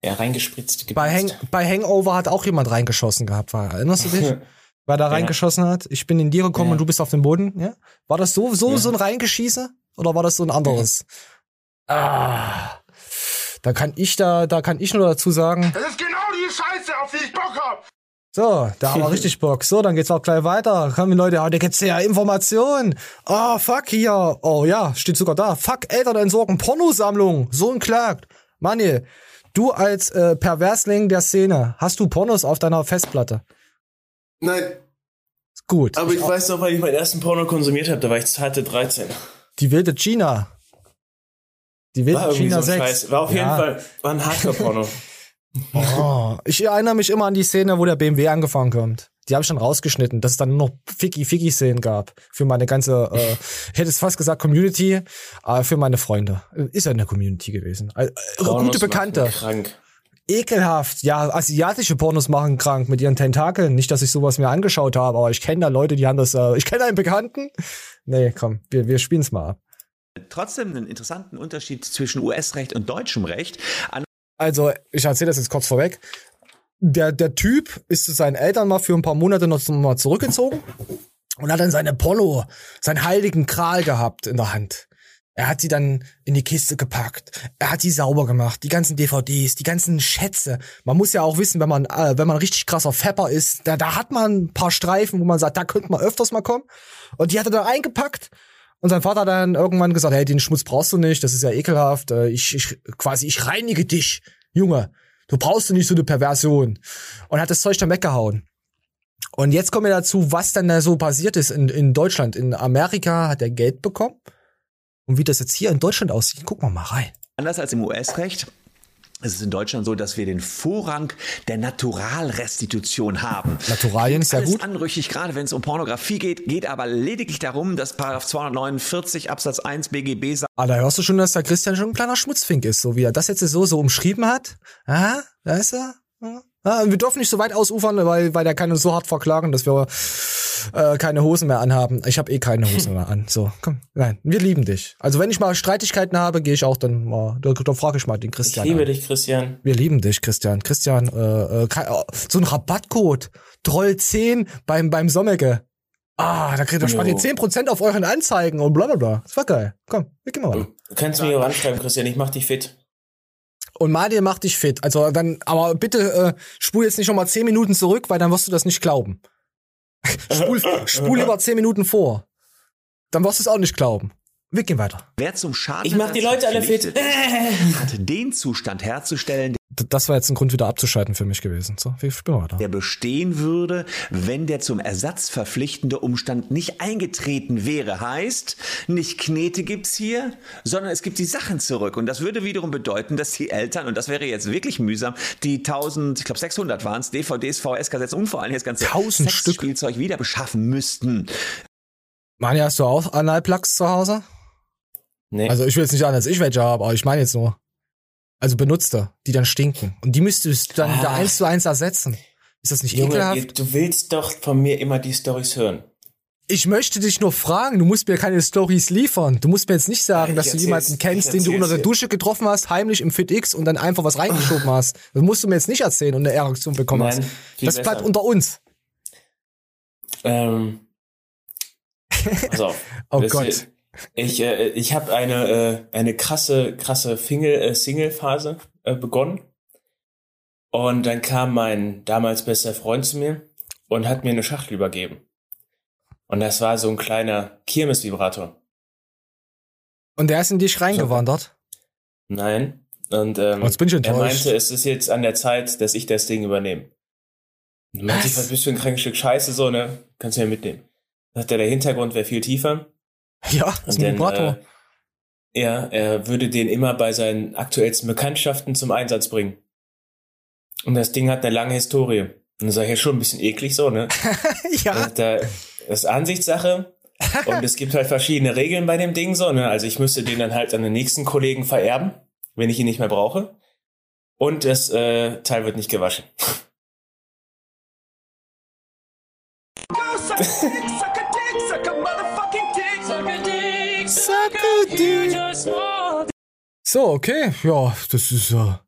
Ja, reingespritzt. Bei, Hang, bei Hangover hat auch jemand reingeschossen gehabt. War, erinnerst du dich? Wer da Ja. reingeschossen hat? Ich bin in dir gekommen Ja. und du bist auf dem Boden. Ja? War das so, so, Ja. so ein Reingeschieße? Oder war das so ein anderes? Ah. Da kann ich da, da kann ich nur dazu sagen. Das ist genau die Scheiße, auf die ich hab. So, da haben wir richtig Bock. So, dann geht's auch gleich weiter. Kommen Leute, heute gibt's ja Informationen. Oh, fuck hier. Oh ja, steht sogar da. Fuck, Eltern entsorgen Pornosammlung. So ein Klagt. Manuel, du als äh, Perversling der Szene, hast du Pornos auf deiner Festplatte? Nein, Gut. aber ich auch. weiß noch, weil ich meinen ersten Porno konsumiert habe, da war ich zarte 13. Die wilde China. Die wilde War China so ein 6. Scheiß. War auf Ja. jeden Fall, war ein Hardcore-Porno. Oh, ich erinnere mich immer an die Szene, wo der BMW angefahren kommt. Die habe ich dann rausgeschnitten, dass es dann nur noch Ficky-Ficky-Szenen gab. Für meine ganze, äh, ich hätte es fast gesagt Community, aber für meine Freunde. Ist ja eine Community gewesen. Äh, Pornos gute Bekannte. Krank. Ekelhaft. Ja, asiatische Pornos machen krank mit ihren Tentakeln. Nicht, dass ich sowas mir angeschaut habe, aber ich kenne da Leute, die haben das, äh, ich kenne einen Bekannten. Nee, komm, wir, wir spielen's mal ab. Trotzdem einen interessanten Unterschied zwischen US-Recht und deutschem Recht. An Also, ich erzähle das jetzt kurz vorweg. Der, der Typ ist zu seinen Eltern mal für ein paar Monate noch mal zurückgezogen und hat dann seine Porno, seinen heiligen Kral gehabt in der Hand. Er hat sie dann in die Kiste gepackt. Er hat die sauber gemacht, die ganzen DVDs, die ganzen Schätze. Man muss ja auch wissen, wenn man, äh, wenn man richtig krasser Fepper ist, da, da hat man ein paar Streifen, wo man sagt, da könnte man öfters mal kommen. Und die hat er dann eingepackt. Und sein Vater hat dann irgendwann gesagt, hey, den Schmutz brauchst du nicht, das ist ja ekelhaft. Äh, Ich, ich quasi, ich reinige dich, Junge. Du brauchst du nicht so eine Perversion. Und hat das Zeug dann weggehauen. Und jetzt kommen wir dazu, was dann da so passiert ist in, in Deutschland. In Amerika hat er Geld bekommen. Und wie das jetzt hier in Deutschland aussieht, gucken wir mal rein. Anders als im US-Recht ist es in Deutschland so, dass wir den Vorrang der Naturalrestitution haben. Naturalien ist ja gut. anrüchig, gerade wenn es um Pornografie geht, geht aber lediglich darum, dass Paragraph 249 Absatz 1 BGB sagt, Ah, da hörst du schon, dass der Christian schon ein kleiner Schmutzfink ist, so wie er das jetzt so, so umschrieben hat. Ah, da ist er. Ja, wir dürfen nicht so weit ausufern, weil, weil der kann uns so hart verklagen, dass wir äh, keine Hosen mehr anhaben. Ich habe eh keine Hosen mehr an. So, komm, nein, wir lieben dich. Also wenn ich mal Streitigkeiten habe, gehe ich auch dann mal, da, da frage ich mal den Christian. Ich liebe an. dich, Christian. Wir lieben dich, Christian. Christian, äh, äh, oh, so ein Rabattcode. Troll 10 beim, beim Sommecke. Ah, da kriegt ihr spart ihr Jo. 10% auf euren Anzeigen und bla bla bla. Das war geil. Komm, wir gehen mal weiter. Du kannst mich auch anschreiben, Christian, ich mach dich fit. Und Madil macht dich fit. Also dann, aber bitte äh, spul jetzt nicht noch mal 10 Minuten zurück, weil dann wirst du das nicht glauben. spul, spul lieber 10 Minuten vor. Dann wirst du es auch nicht glauben. Wir gehen weiter. Wer zum Schaden Ich mach die Leute alle fit. hat den Zustand herzustellen, Das war jetzt ein Grund, wieder abzuschalten für mich gewesen. So, wir spielen weiter. der bestehen würde, wenn der zum Ersatz verpflichtende Umstand nicht eingetreten wäre. Heißt, nicht Knete gibt's hier, sondern es gibt die Sachen zurück. Und das würde wiederum bedeuten, dass die Eltern, und das wäre jetzt wirklich mühsam, die 1000, ich glaube 600 waren's, DVDs, VS-Kassetten und vor allem das ganze 1000 Stück. Sexspielzeug wieder beschaffen müssten. Manja, hast du auch Analplugs zu Hause? Nee. Also ich will jetzt nicht sagen, dass ich welche habe, aber ich meine jetzt nur. Also benutzte, die dann stinken. Und die müsstest du dann Ah. da eins zu eins ersetzen. Ist das nicht Junge, ekelhaft? du willst doch von mir immer die Storys hören. Ich möchte dich nur fragen, du musst mir keine Stories liefern. Du musst mir jetzt nicht sagen, Ich dass du jemanden kennst, den du unter der. Dusche getroffen hast, heimlich im FitX und dann einfach was reingeschoben hast. Das musst du mir jetzt nicht erzählen und eine Erektion bekommen Nein, hast. Das besser. bleibt unter uns. Ähm, auf. Oh Gott. Ich, äh, ich habe eine, äh, eine krasse, krasse Single, äh, Single-Phase äh, begonnen. Und dann kam mein damals bester Freund zu mir und hat mir eine Schachtel übergeben. Und das war so ein kleiner Kirmes-Vibrator. Und der ist in dich reingewandert. Nein. Und ähm, Oh, bin ich er enttäuscht. meinte, es ist jetzt an der Zeit, dass ich das Ding übernehme. Und meinte ich, Was? was bist du für ein krankes Stück Scheiße, so, ne? Kannst du ja mitnehmen. Sagt er, der Hintergrund wäre viel tiefer. Ja, das ist ein Vibrator. äh, ja, er würde den immer bei seinen aktuellsten Bekanntschaften zum Einsatz bringen. Und das Ding hat eine lange Historie. Und das ist ja schon ein bisschen eklig so, ne? ja. Und, da, das ist Ansichtssache. Und es gibt halt verschiedene Regeln bei dem Ding so, ne? Also ich müsste den dann halt an den nächsten Kollegen vererben, wenn ich ihn nicht mehr brauche. Und das äh, Teil wird nicht gewaschen. So, okay. Ja, das ist ja.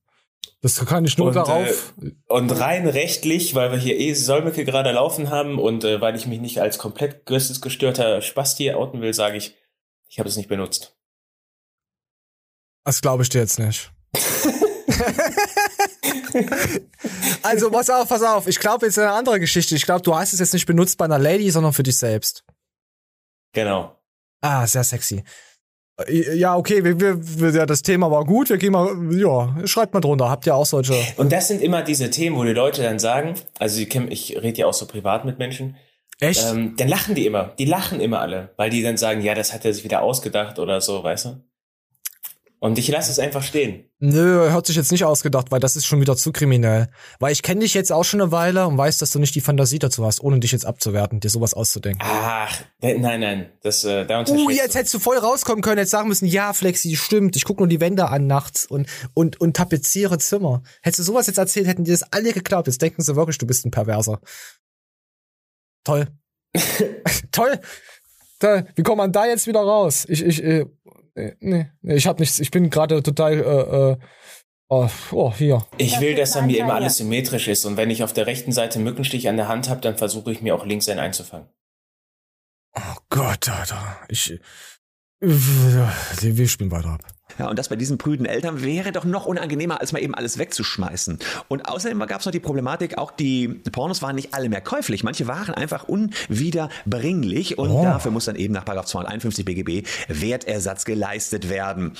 Das kann ich nur Und, darauf. Äh, und rein rechtlich, weil wir hier eh Solmecke gerade laufen haben und äh, weil ich mich nicht als komplett geistesgestörter Spasti outen will, sage ich, ich habe es nicht benutzt. Das glaube ich dir jetzt nicht. also, pass auf, pass auf. Ich glaube jetzt eine andere Geschichte. Ich glaube, du hast es jetzt nicht benutzt bei einer Lady, sondern für dich selbst. Genau. Ah, sehr sexy. Äh, Ja, okay, wir, wir, ja, das Thema war gut. Wir gehen mal, ja, schreibt mal drunter. Habt ihr auch solche? Und das sind immer diese Themen, wo die Leute dann sagen, also kennen, ich rede ja auch so privat mit Menschen, Echt? ähm, dann lachen die immer. Die lachen immer alle, weil die dann sagen, ja, das hat er sich wieder ausgedacht oder so, weißt du? Und ich lasse es einfach stehen. Nö, hört sich jetzt nicht ausgedacht, weil das ist schon wieder zu kriminell. Weil ich kenne dich jetzt auch schon eine Weile und weiß, dass du nicht die Fantasie dazu hast, ohne dich jetzt abzuwerten, dir sowas auszudenken. Ach, nein, nein, das, äh, da Uh, jetzt du. hättest du voll rauskommen können, jetzt sagen müssen, ja, Flexi, stimmt, ich guck nur die Wände an nachts und, und, und tapeziere Zimmer. Hättest du sowas jetzt erzählt, hätten die das alle geglaubt. Jetzt denken sie wirklich, du bist ein Perverser. Toll. Toll. Da, wie kommt man da jetzt wieder raus? Ich, ich, äh, nee, nee, ich hab nichts, ich bin gerade total, äh, äh, oh, oh, hier. Ich will, dass an mir immer alles symmetrisch ist und wenn ich auf der rechten Seite einen Mückenstich an der Hand habe, dann versuche ich mir auch links einen einzufangen. Oh Gott, Alter. Ich, wir spielen weiter ab. Ja, und das bei diesen prüden Eltern wäre doch noch unangenehmer, als mal eben alles wegzuschmeißen. Und außerdem gab es noch die Problematik, auch die Pornos waren nicht alle mehr käuflich. Manche waren einfach unwiederbringlich und Oh. dafür muss dann eben nach 251 BGB Wertersatz geleistet werden.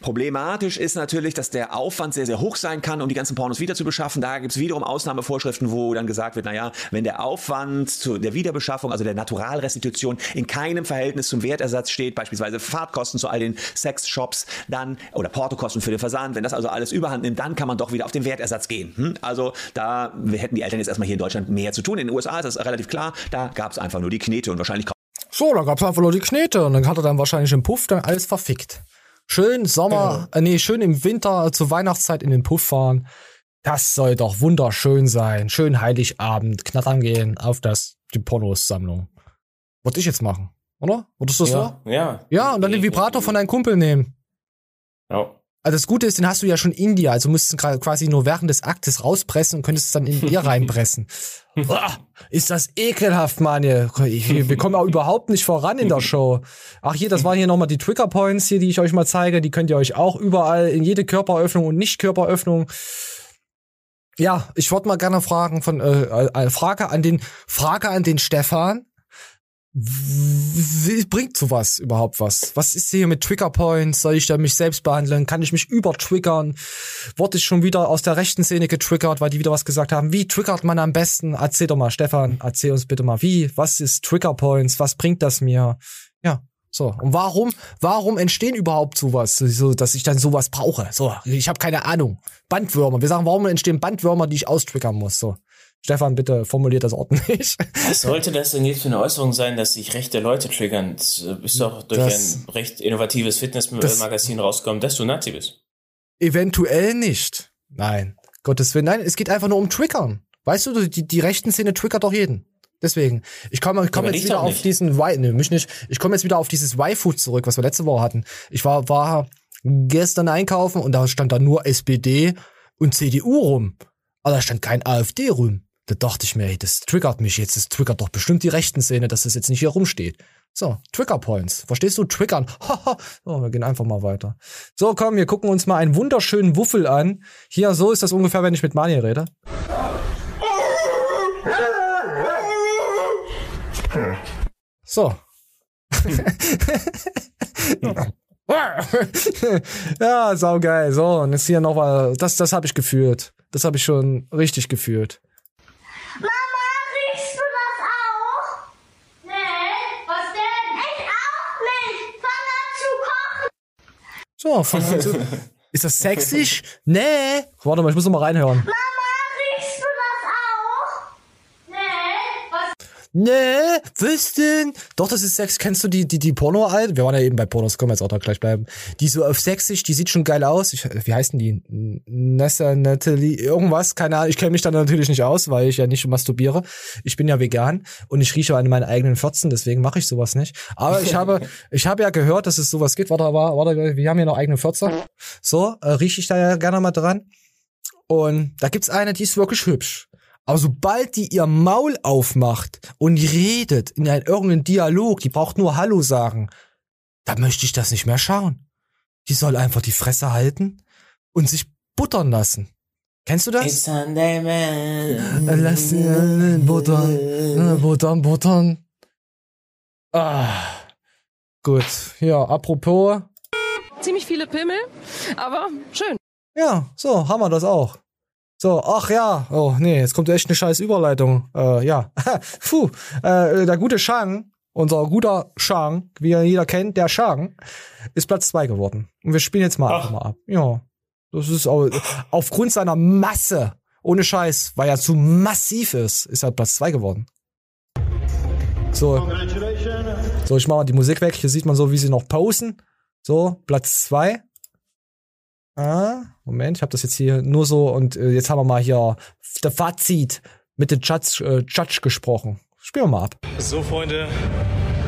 Problematisch ist natürlich, dass der Aufwand sehr, sehr hoch sein kann, um die ganzen Pornos wieder zu beschaffen. Da gibt es wiederum Ausnahmevorschriften, wo dann gesagt wird, naja, wenn der Aufwand zu der Wiederbeschaffung, also der Naturalrestitution, in keinem Verhältnis zum Wertersatz steht, beispielsweise Fahrtkosten zu all den Sexshops, dann oder Portokosten für den Versand, wenn das also alles überhand nimmt, dann kann man doch wieder auf den Wertersatz gehen. Hm? Also da hätten die Eltern jetzt erstmal hier in Deutschland mehr zu tun. In den USA ist das relativ klar, da gab es einfach nur die Knete und wahrscheinlich So, da gab's einfach nur die Knete und dann hat er dann wahrscheinlich im Puff dann alles verfickt. Schön Sommer, äh, nee, schön im Winter äh, zur Weihnachtszeit in den Puff fahren. Das soll doch wunderschön sein. Schön Heiligabend, knattern gehen auf das, die Pornos-Sammlung. Wollte ich jetzt machen, oder? Würdest du das Ja, so? ja. Ja, und dann den Vibrator von deinem Kumpel nehmen. Ja. Also das Gute ist, den hast du ja schon in dir, also musst du quasi nur während des Aktes rauspressen und könntest es dann in dir reinpressen. Uah, ist das ekelhaft. Ich, wir kommen auch überhaupt nicht voran in der Show. Ach hier, das waren hier nochmal die Trigger Points hier, die ich euch mal zeige. Die könnt ihr euch auch überall in jede Körperöffnung und Nicht-Körperöffnung. Ja, ich wollte mal gerne fragen von äh, äh, Frage an den Frage an den Stefan. Bringt sowas überhaupt was? Was ist hier mit Trigger Points? Soll ich da mich selbst behandeln? Kann ich mich übertriggern? Wurde ich schon wieder aus der rechten Szene getriggert, weil die wieder was gesagt haben? Wie triggert man am besten? Erzähl doch mal, Stefan, erzähl uns bitte mal, wie? Was ist Trigger Points? Was bringt das mir? Ja, so. Und warum, warum entstehen überhaupt sowas, so, dass ich dann sowas brauche? So, ich habe keine Ahnung. Bandwürmer. Wir sagen, warum entstehen Bandwürmer, die ich austriggern muss? So. Stefan, bitte formuliert das ordentlich. Was sollte das denn jetzt für eine Äußerung sein, dass sich rechte Leute triggern? Das äh, ist doch durch Das- ein recht innovatives Fitnessmagazin rausgekommen, dass du Nazi bist. Eventuell nicht. Nein. Gottes Willen. Nein, es geht einfach nur um Triggern. Weißt du, die, die rechten Szene triggert doch jeden. Deswegen. Ich komme ich komm aber jetzt wieder auf nicht. diesen Y, ne, mich nicht. Ich komme jetzt wieder auf dieses Y-Food zurück, was wir letzte Woche hatten. Ich war, war gestern einkaufen und da stand da nur SPD und CDU rum. Aber da stand kein AfD rum. Da dachte ich mir, ey, das triggert mich jetzt. Das triggert doch bestimmt die rechten Szene, dass das jetzt nicht hier rumsteht. So, Trigger Points. Verstehst du? Triggern. So, wir gehen einfach mal weiter. So, komm, wir gucken uns mal einen wunderschönen Wuffel an. Hier, so ist das ungefähr, wenn ich mit Mani rede. So. ja, saugeil. So, und jetzt hier noch mal, das, das habe ich gefühlt. Das habe ich schon richtig gefühlt. Mama, riechst du das auch? Nee, was denn? Ich auch nicht. Fang an zu kochen. So, von. Ist das sexy? Nee. Warte mal, ich muss noch mal reinhören. Mama, riechst du das auch? Nee, was Nee, was denn? Doch, das ist Sex. Kennst du die, die, die porno -Alt? Wir waren ja eben bei Pornos, können wir jetzt auch da gleich bleiben. Die so auf sexig, die sieht schon geil aus. Ich, wie heißen die? Nessa, Natalie, irgendwas, keine Ahnung. Ich kenne mich da natürlich nicht aus, weil ich ja nicht masturbiere. Ich bin ja vegan und ich rieche an meinen eigenen Fotzen, deswegen mache ich sowas nicht. Aber ich habe, ich habe ja gehört, dass es sowas gibt. Warte, warte, warte, wir haben hier noch eigene Fotze. So, äh, rieche ich da ja gerne mal dran. Und da gibt's eine, die ist wirklich hübsch. Aber sobald die ihr Maul aufmacht und redet in einen irgendeinen Dialog, die braucht nur Hallo sagen, da möchte ich das nicht mehr schauen. Die soll einfach die Fresse halten und sich buttern lassen. Kennst du das? It's Sunday, man. Äh, Lass äh, buttern, äh, buttern, buttern. Ah, gut. Ja, apropos. Ziemlich viele Pimmel, aber schön. Ja, so, haben wir das auch. So, ach ja, oh nee, jetzt kommt echt eine scheiß Überleitung. Äh, ja, puh, äh, der gute Shang, unser guter Shang, wie er jeder kennt, der Shang, ist Platz zwei geworden. Und wir spielen jetzt mal einfach mal ab. Ja, das ist auch, aufgrund seiner Masse, ohne Scheiß, weil er zu massiv ist, ist er Platz zwei geworden. So, so, ich mach mal die Musik weg. Hier sieht man so, wie sie noch posen. So, Platz zwei. Ah, Moment, ich habe das jetzt hier nur so und äh, jetzt haben wir mal hier der Fazit mit dem Judge, äh, Judge gesprochen. Spielen wir mal ab. So, Freunde,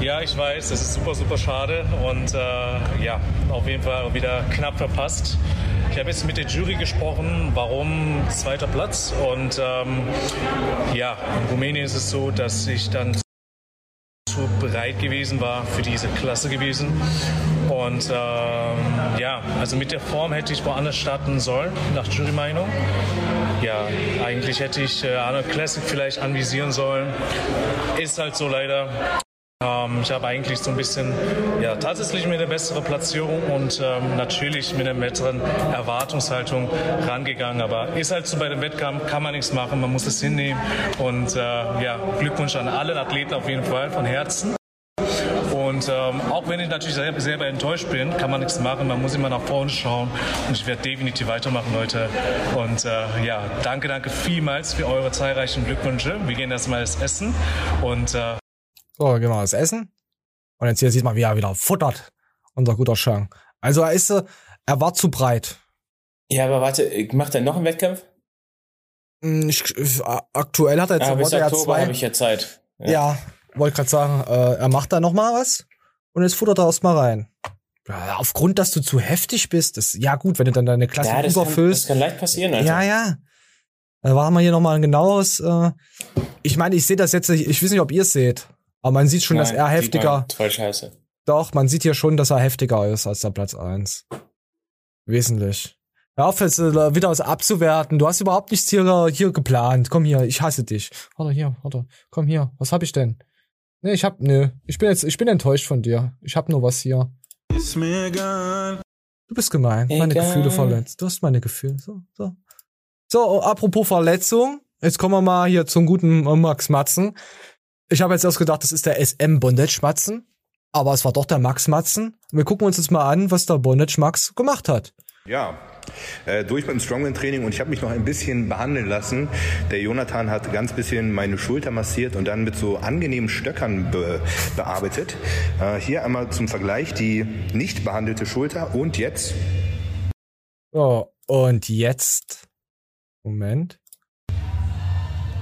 ja, ich weiß, das ist super, super schade und äh, ja, auf jeden Fall wieder knapp verpasst. Ich habe jetzt mit der Jury gesprochen, warum zweiter Platz und ähm, ja, in Rumänien ist es so, dass ich dann zu bereit gewesen war für diese Klasse gewesen. Und ähm, ja, also mit der Form hätte ich woanders starten sollen, nach Jury-Meinung. Ja, eigentlich hätte ich äh, Arnold Classic vielleicht anvisieren sollen. Ist halt so leider. Ähm, ich habe eigentlich so ein bisschen, ja, tatsächlich mit einer besseren Platzierung und ähm, natürlich mit einer besseren Erwartungshaltung rangegangen. Aber ist halt so bei dem Wettkampf, kann man nichts machen, man muss es hinnehmen. Und äh, ja, Glückwunsch an alle Athleten auf jeden Fall von Herzen. Und ähm, auch wenn ich natürlich selber, selber enttäuscht bin, kann man nichts machen. Man muss immer nach vorne schauen. Und ich werde definitiv weitermachen, Leute. Und äh, ja, danke, danke vielmals für eure zahlreichen Glückwünsche. Wir gehen erstmal das Essen. Und äh, So, gehen wir was essen. Und jetzt hier sieht man, wie er wieder futtert. Unser guter Shang. Also er ist, äh, er war zu breit. Ja, aber warte, macht er noch einen Wettkampf? Hm, Ich, aktuell hat er jetzt Ah, bis er Oktober zwei. habe ich ja Zeit. Ja, wollte gerade sagen, äh, er macht da noch mal was und jetzt futtert er erst mal rein. Ja, aufgrund, dass du zu heftig bist, das, ja gut, wenn du dann deine Klasse Ja, das kann, überfüllst. das kann leicht passieren, Alter. Ja, ja. Da haben wir hier noch mal ein genaues. Äh, ich meine, ich sehe das jetzt, ich, ich weiß nicht, ob ihr es seht, aber man sieht schon, dass Nein, er sieht heftiger. Voll scheiße. Doch, man sieht hier schon, dass er heftiger ist als der Platz eins. Wesentlich. Hör auf jetzt äh, wieder was abzuwerten. Du hast überhaupt nichts hier, hier geplant. Komm hier, ich hasse dich. Warte hier, warte. Komm hier. Was hab ich denn? Nee, ich hab, nö. Ich bin jetzt, ich bin enttäuscht von dir. Ich hab nur was hier. Ist mir egal. Du bist gemein. Meine Egal. Gefühle verletzt. Du hast meine Gefühle. So, so. So, apropos Verletzung. Jetzt kommen wir mal hier zum guten äh, Max Matzen. Ich habe jetzt erst gedacht, das ist der SM Bondage Matzen. Aber es war doch der Max Matzen. Wir gucken uns jetzt mal an, was der Bondage Max gemacht hat. Ja, äh, durch beim Strongman-Training und ich habe mich noch ein bisschen behandeln lassen. Der Jonathan hat ganz bisschen meine Schulter massiert und dann mit so angenehmen Stöckern be bearbeitet. Äh, hier einmal zum Vergleich die nicht behandelte Schulter und jetzt So, und jetzt. Moment.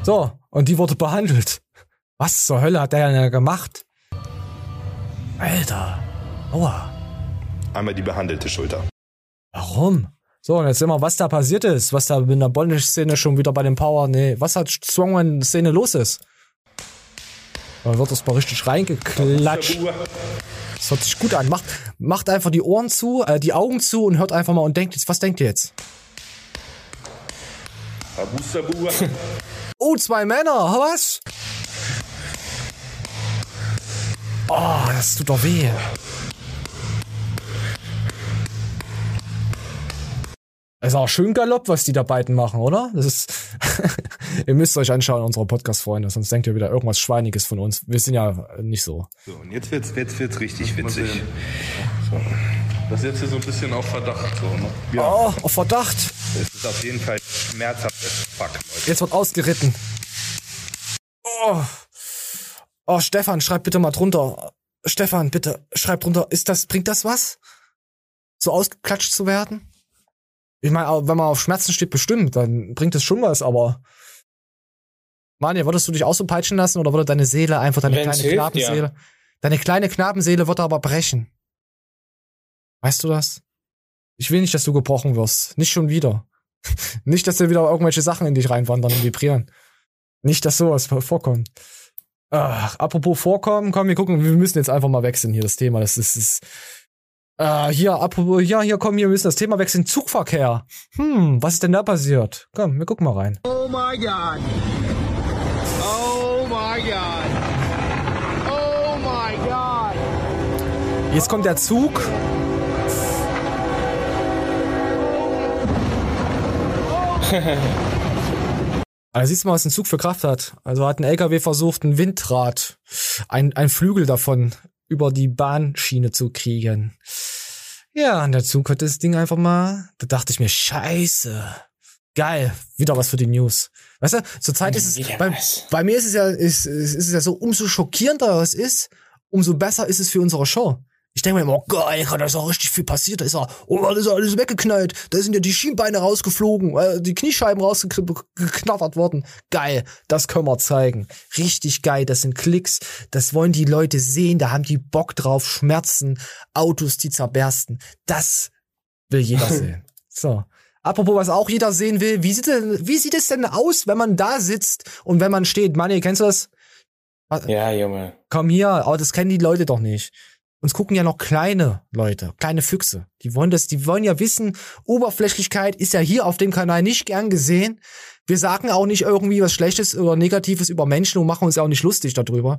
So, und die wurde behandelt. Was zur Hölle hat der denn gemacht? Alter. Aua. einmal die behandelte Schulter. Warum? So, und jetzt sehen wir, was da passiert ist, was da in der Bondage-Szene schon wieder bei dem Power, nee, was hat Strongman-Szene los ist. Da wird das mal richtig reingeklatscht. Das hört sich gut an. Macht, macht einfach die Ohren zu, äh, die Augen zu und hört einfach mal und denkt jetzt, was denkt ihr jetzt? Oh, zwei Männer, was? Oh, das tut doch weh. Es ist auch schön Galopp, was die da beiden machen, oder? Das ist. ihr müsst euch anschauen, unsere Podcast-Freunde, sonst denkt ihr wieder irgendwas Schweiniges von uns. Wir sind ja nicht so. So, und jetzt wird's, jetzt wird's richtig witzig. Das ist jetzt hier so ein bisschen auf Verdacht. So, ne? Oh, auf Verdacht. Es ist auf jeden Fall schmerzhaft fuck, Leute. Jetzt wird ausgeritten. Oh. Oh, Stefan, schreib bitte mal drunter. Stefan, bitte, schreib drunter. Ist das, bringt das was? So ausgeklatscht zu werden? Ich meine, wenn man auf Schmerzen steht, bestimmt, dann bringt es schon was, aber. Manja, würdest du dich auch so peitschen lassen oder würde deine Seele einfach deine Wenn's kleine hilft, Knabenseele. ja. Deine kleine Knabenseele wird aber brechen. Weißt du das? Ich will nicht, dass du gebrochen wirst. Nicht schon wieder. nicht, dass da wieder irgendwelche Sachen in dich reinwandern und vibrieren. Nicht, dass sowas vorkommt. Ach, apropos vorkommen, komm, wir gucken, wir müssen jetzt einfach mal wechseln hier das Thema. Das ist, ist äh, hier, apropos, ja, hier, komm, wir müssen das Thema wechseln. Zugverkehr. Hm, was ist denn da passiert? Komm, wir gucken mal rein. Oh my god. Oh my god. Oh my god. Jetzt kommt der Zug. Also siehst du mal, was ein Zug für Kraft hat. Also hat ein LKW versucht, ein Windrad, ein, ein Flügel davon über die Bahnschiene zu kriegen. Ja, und der Zug hat das Ding einfach mal, da dachte ich mir, scheiße. Geil, wieder was für die News. Weißt du, zurzeit ist es, Wieder bei, bei mir ist es ja, ist, ist es ja so, umso schockierender es ist, umso besser ist es für unsere Show. Ich denke mir immer, oh geil, da ist auch richtig viel passiert, da ist er, oh, da ist alles weggeknallt, da sind ja die Schienbeine rausgeflogen, äh, die Kniescheiben rausgeknattert worden. Geil, das können wir zeigen. Richtig geil, das sind Klicks, das wollen die Leute sehen, da haben die Bock drauf, Schmerzen, Autos, die zerbersten. Das will jeder sehen. So. Apropos, was auch jeder sehen will, wie sieht, denn, wie sieht es denn aus, wenn man da sitzt und wenn man steht? Manni, kennst du das? Ja, Junge. Komm hier, aber das kennen die Leute doch nicht. Uns gucken ja noch kleine Leute, kleine Füchse. Die wollen das, die wollen ja wissen, Oberflächlichkeit ist ja hier auf dem Kanal nicht gern gesehen. Wir sagen auch nicht irgendwie was Schlechtes oder Negatives über Menschen und machen uns auch nicht lustig darüber.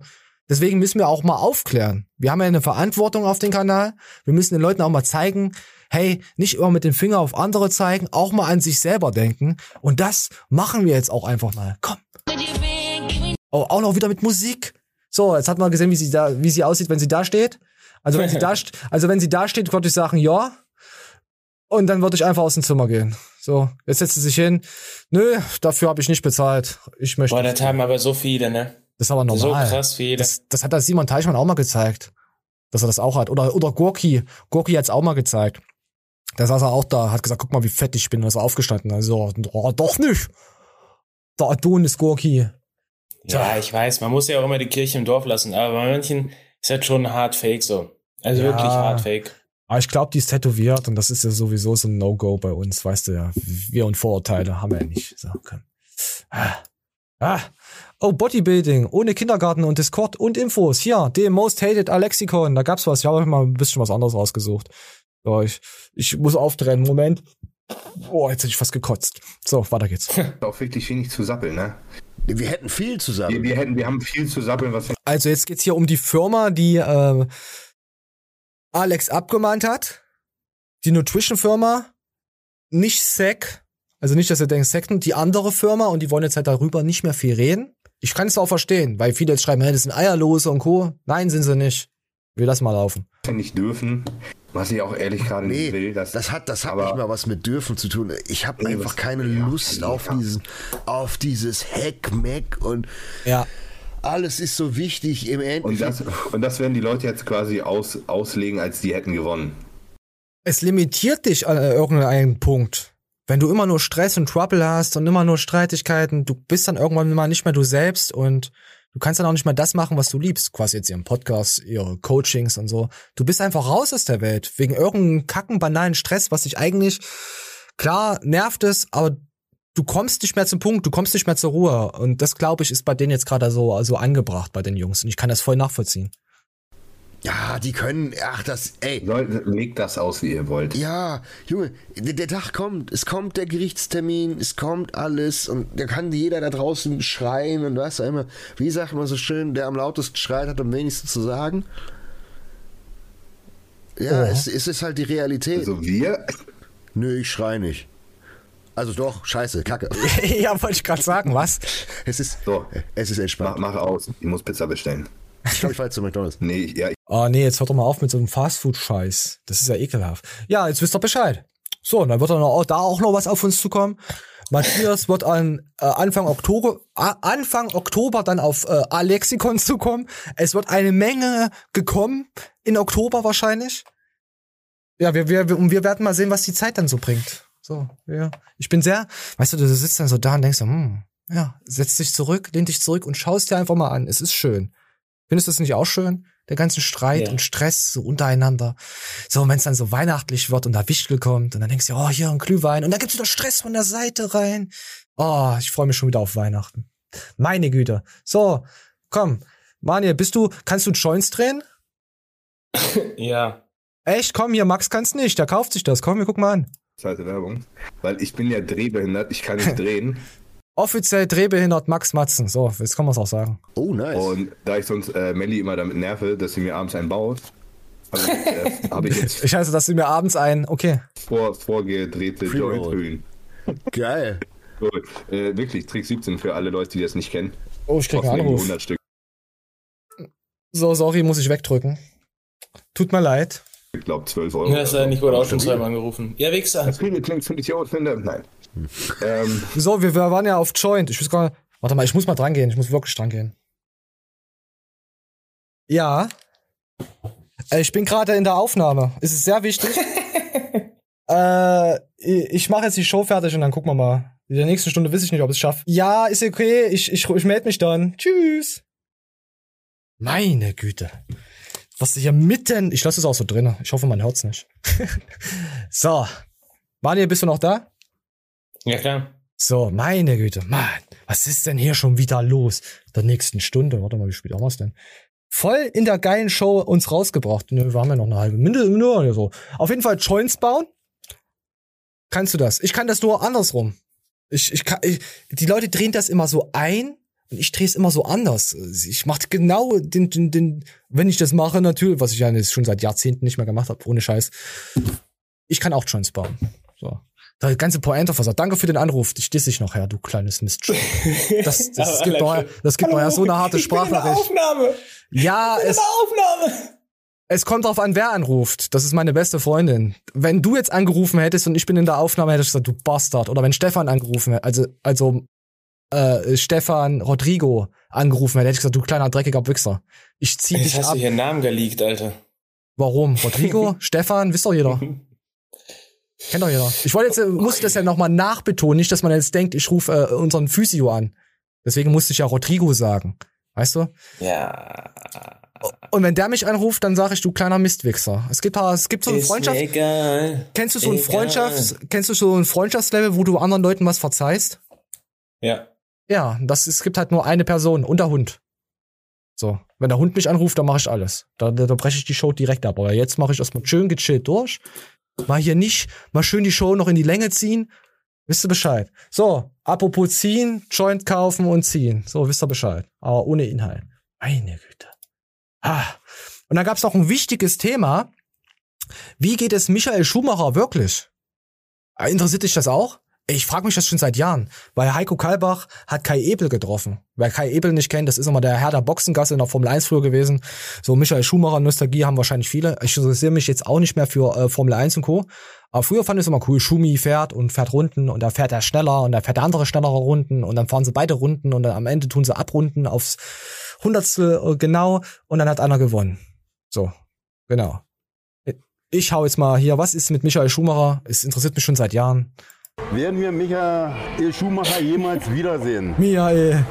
Deswegen müssen wir auch mal aufklären. Wir haben ja eine Verantwortung auf dem Kanal. Wir müssen den Leuten auch mal zeigen, hey, nicht immer mit dem Finger auf andere zeigen, auch mal an sich selber denken. Und das machen wir jetzt auch einfach mal. Komm. Oh, auch noch wieder mit Musik. So, jetzt hat man gesehen, wie sie da, wie sie aussieht, wenn sie da steht. Also wenn sie da, also wenn sie da steht, würde ich sagen, ja. Und dann würde ich einfach aus dem Zimmer gehen. So, jetzt setzt sie sich hin. Nö, dafür habe ich nicht bezahlt. Ich möchte. Boah, das haben aber so viele, ne? Das ist aber normal. So krass viele. Das, das hat der Simon Teichmann auch mal gezeigt. Dass er das auch hat. Oder, oder Gorki. Gorki hat's auch mal gezeigt. Da saß er auch da, hat gesagt, guck mal, wie fett ich bin. Und ist er aufgestanden. Also, oh, doch nicht. Der Adonis Gorki. Ja, ich weiß, man muss ja auch immer die Kirche im Dorf lassen, aber bei manchen ist das schon hart fake so. Also Ja. wirklich hart fake. Aber ich glaube, die ist tätowiert und das ist ja sowieso so ein No-Go bei uns, weißt du ja. Wir und Vorurteile haben wir ja nicht. So, komm. Ah. Ah. Oh, Bodybuilding, ohne Kindergarten und Discord und Infos. Hier, dem Most Hated Alexikon, da gab's was. Ich habe mal ein bisschen was anderes rausgesucht. So, ich, ich muss aufdrehen. Moment. Oh, jetzt hätte ich fast gekotzt. So, weiter geht's. Auch wirklich wenig zu sappeln, ne? Wir hätten viel zu sappeln. Wir, wir, hätten, wir haben viel zu sappeln, was Also jetzt geht's hier um die Firma, die äh, Alex abgemahnt hat. Die Nutrition-Firma. Nicht Sec. Also nicht, dass ihr denkt, Second, die andere Firma und die wollen jetzt halt darüber nicht mehr viel reden. Ich kann es auch verstehen, weil viele jetzt schreiben, hey, das sind Eierlose und Co. Nein, sind sie nicht. Wir lassen mal laufen. nicht dürfen. Was ich auch ehrlich gerade nicht will. Dass, Das hat, das hat nicht mal was mit dürfen zu tun. Ich habe Nee, einfach keine Lust ja. auf diesen, auf dieses Heck-Meck und ja. Alles ist so wichtig im und, Endeffekt. das, und das werden die Leute jetzt quasi aus, auslegen, als die hätten gewonnen. Es limitiert dich an irgendeinem Punkt. Wenn du immer nur Stress und Trouble hast und immer nur Streitigkeiten, du bist dann irgendwann mal nicht mehr du selbst und du kannst dann auch nicht mehr das machen, was du liebst. Quasi jetzt ihren Podcast, ihre Coachings und so. Du bist einfach raus aus der Welt wegen irgendeinem kacken banalen Stress, was dich eigentlich klar nervt es, aber du kommst nicht mehr zum Punkt, du kommst nicht mehr zur Ruhe und das glaube ich ist bei denen jetzt gerade so so angebracht bei den Jungs und ich kann das voll nachvollziehen. Ja, die können, ach, das, ey. Leute, legt das aus, wie ihr wollt. Ja, Junge, der, der Tag kommt, es kommt der Gerichtstermin, es kommt alles und da kann jeder da draußen schreien und was auch immer. Wie sagt man so schön, der am lautesten schreit, hat am wenigsten zu sagen. Ja, Oh. es, es ist halt die Realität. Also wir? Nö, ich schrei nicht. Also doch, scheiße, kacke. ja, wollte ich gerade sagen, was? Es ist, So, es ist entspannt. mach, mach aus. Ich muss Pizza bestellen. Ich glaube, ich fahre zu McDonalds. Nee, ja, Oh nee, jetzt hört doch mal auf mit so einem Fastfood-Scheiß. Das ist ja ekelhaft. Ja, jetzt wisst ihr Bescheid. So, und dann wird dann auch, da auch noch was auf uns zukommen. Matthias wird an äh, Anfang Oktober, a, Anfang Oktober dann auf äh, Alexikon zukommen. Es wird eine Menge gekommen in Oktober wahrscheinlich. Ja, wir, wir, wir, und wir werden mal sehen, was die Zeit dann so bringt. So, ja. Ich bin sehr, weißt du, du sitzt dann so da und denkst so, hm, ja, setz dich zurück, lehn dich zurück und schaust dir einfach mal an. Es ist schön. Findest du das nicht auch schön? Der ganze Streit Ja. und Stress so untereinander. So, wenn es dann so weihnachtlich wird und da Wichtel kommt und dann denkst du, oh, hier ein Glühwein und dann gibt's wieder Stress von der Seite rein. Oh, ich freue mich schon wieder auf Weihnachten. Meine Güte. So, komm. Manuel, bist du, kannst du Joints drehen? Ja. Echt? Komm hier, Max kann's nicht. Der kauft sich das. Komm, wir gucken mal an. Zweite Werbung. Weil ich bin ja drehbehindert, ich kann nicht drehen. Offiziell drehbehindert Max Matzen. So, jetzt kann man's auch sagen. Oh, nice. Und da ich sonst äh, Melli immer damit nerve, dass sie mir abends einen baut, habe ich, äh, hab ich jetzt Ich heiße, dass du mir abends ein, okay. vor, vorgedrehte. Joint-Höhlen. Geil. So, äh, wirklich, Trick 17 für alle Leute, die das nicht kennen. Oh, ich krieg Kosten einen Anruf. 100 Stück. So, sorry, muss ich wegdrücken. Tut mir leid. Ich glaube 12 Euro. Das oder hat so. Nico auch schon Stabil. zweimal angerufen. Ja, Wichser. Das klingt, klingt für finde Nein. ähm, So, wir, wir waren ja auf Joint. Ich muss gerade. Warte mal, ich muss mal dran gehen. Ich muss wirklich dran gehen. Ja. Äh, Ich bin gerade in der Aufnahme. Es ist sehr wichtig. äh, ich mache jetzt die Show fertig und dann gucken wir mal. In der nächsten Stunde weiß ich nicht, ob ich es schaffe. Ja, ist okay. Ich, ich, ich melde mich dann. Tschüss. Meine Güte. Was hier mitten. Ich lasse es auch so drin. Ich hoffe, man hört's nicht. so. Manuel, bist du noch da? Ja, klar. So, meine Güte, Mann, was ist denn hier schon wieder los? Der nächsten Stunde, warte mal, wie spät haben wir's denn? Voll in der geilen Show uns rausgebracht. Nö, wir haben ja noch eine halbe Minute, nur so. Auf jeden Fall Joints bauen. Kannst du das? Ich kann das nur andersrum. Ich, ich kann, ich, die Leute drehen das immer so ein und ich drehe es immer so anders. Ich mache genau den, den, den, wenn ich das mache, natürlich, was ich ja jetzt schon seit Jahrzehnten nicht mehr gemacht habe, ohne Scheiß. Ich kann auch Joints bauen. So. Der ganze Pointe versagt. Danke für den Anruf. Ich diss dich noch her, du kleines Mist. Das, das, gibt, Alter, das gibt noch ja so eine harte Sprachnachricht. Aufnahme. Ja, es, Aufnahme. es kommt drauf an, wer anruft. Das ist meine beste Freundin. Wenn du jetzt angerufen hättest und ich bin in der Aufnahme, hätte ich gesagt, du Bastard. Oder wenn Stefan angerufen hätte, also, also äh, Stefan Rodrigo angerufen hätte, hätte ich gesagt, du kleiner dreckiger Wichser. Ich zieh Jetzt dich hast ab. du hier einen Namen geleakt, Alter. Warum? Rodrigo? Stefan? Wisst doch jeder. Kennt doch jeder. Ich wollte jetzt, äh, musste das ja nochmal nachbetonen, nicht, dass man jetzt denkt, ich rufe äh, unseren Physio an. Deswegen musste ich ja Rodrigo sagen. Weißt du? Ja. Und wenn der mich anruft, dann sage ich, du kleiner Mistwichser. Es gibt, es gibt so eine Freundschaft. Kennst du so ein. Freundschafts, kennst du so ein Freundschaftslevel, wo du anderen Leuten was verzeihst? Ja. Ja, das, es gibt halt nur eine Person und der Hund. So, wenn der Hund mich anruft, dann mache ich alles. Da, da, da breche ich die Show direkt ab. Aber jetzt mache ich erstmal schön gechillt durch. Mal hier nicht, mal schön die Show noch in die Länge ziehen. Wisst ihr Bescheid? So, apropos ziehen, Joint kaufen und ziehen. So, wisst ihr Bescheid. Aber ohne Inhalt. Meine Güte. Ah. Und dann gab's noch ein wichtiges Thema. Wie geht es Michael Schumacher wirklich? Ah, Interessiert dich das auch? Ich frage mich das schon seit Jahren, weil Heiko Kalbach hat Kai Ebel getroffen. Wer Kai Ebel nicht kennt, das ist immer der Herr der Boxengasse in der Formel 1 früher gewesen. So Michael Schumacher Nostalgie haben wahrscheinlich viele. Ich interessiere mich jetzt auch nicht mehr für äh, Formel 1 und Co. Aber früher fand ich es immer cool. Schumi fährt und fährt Runden und da fährt er schneller und da fährt der andere schnellere Runden und dann fahren sie beide Runden und dann am Ende tun sie abrunden aufs Hundertstel äh, genau und dann hat einer gewonnen. So, genau. Ich hau jetzt mal hier, was ist mit Michael Schumacher? Es interessiert mich schon seit Jahren. Werden wir Michael Schumacher jemals wiedersehen? Michael.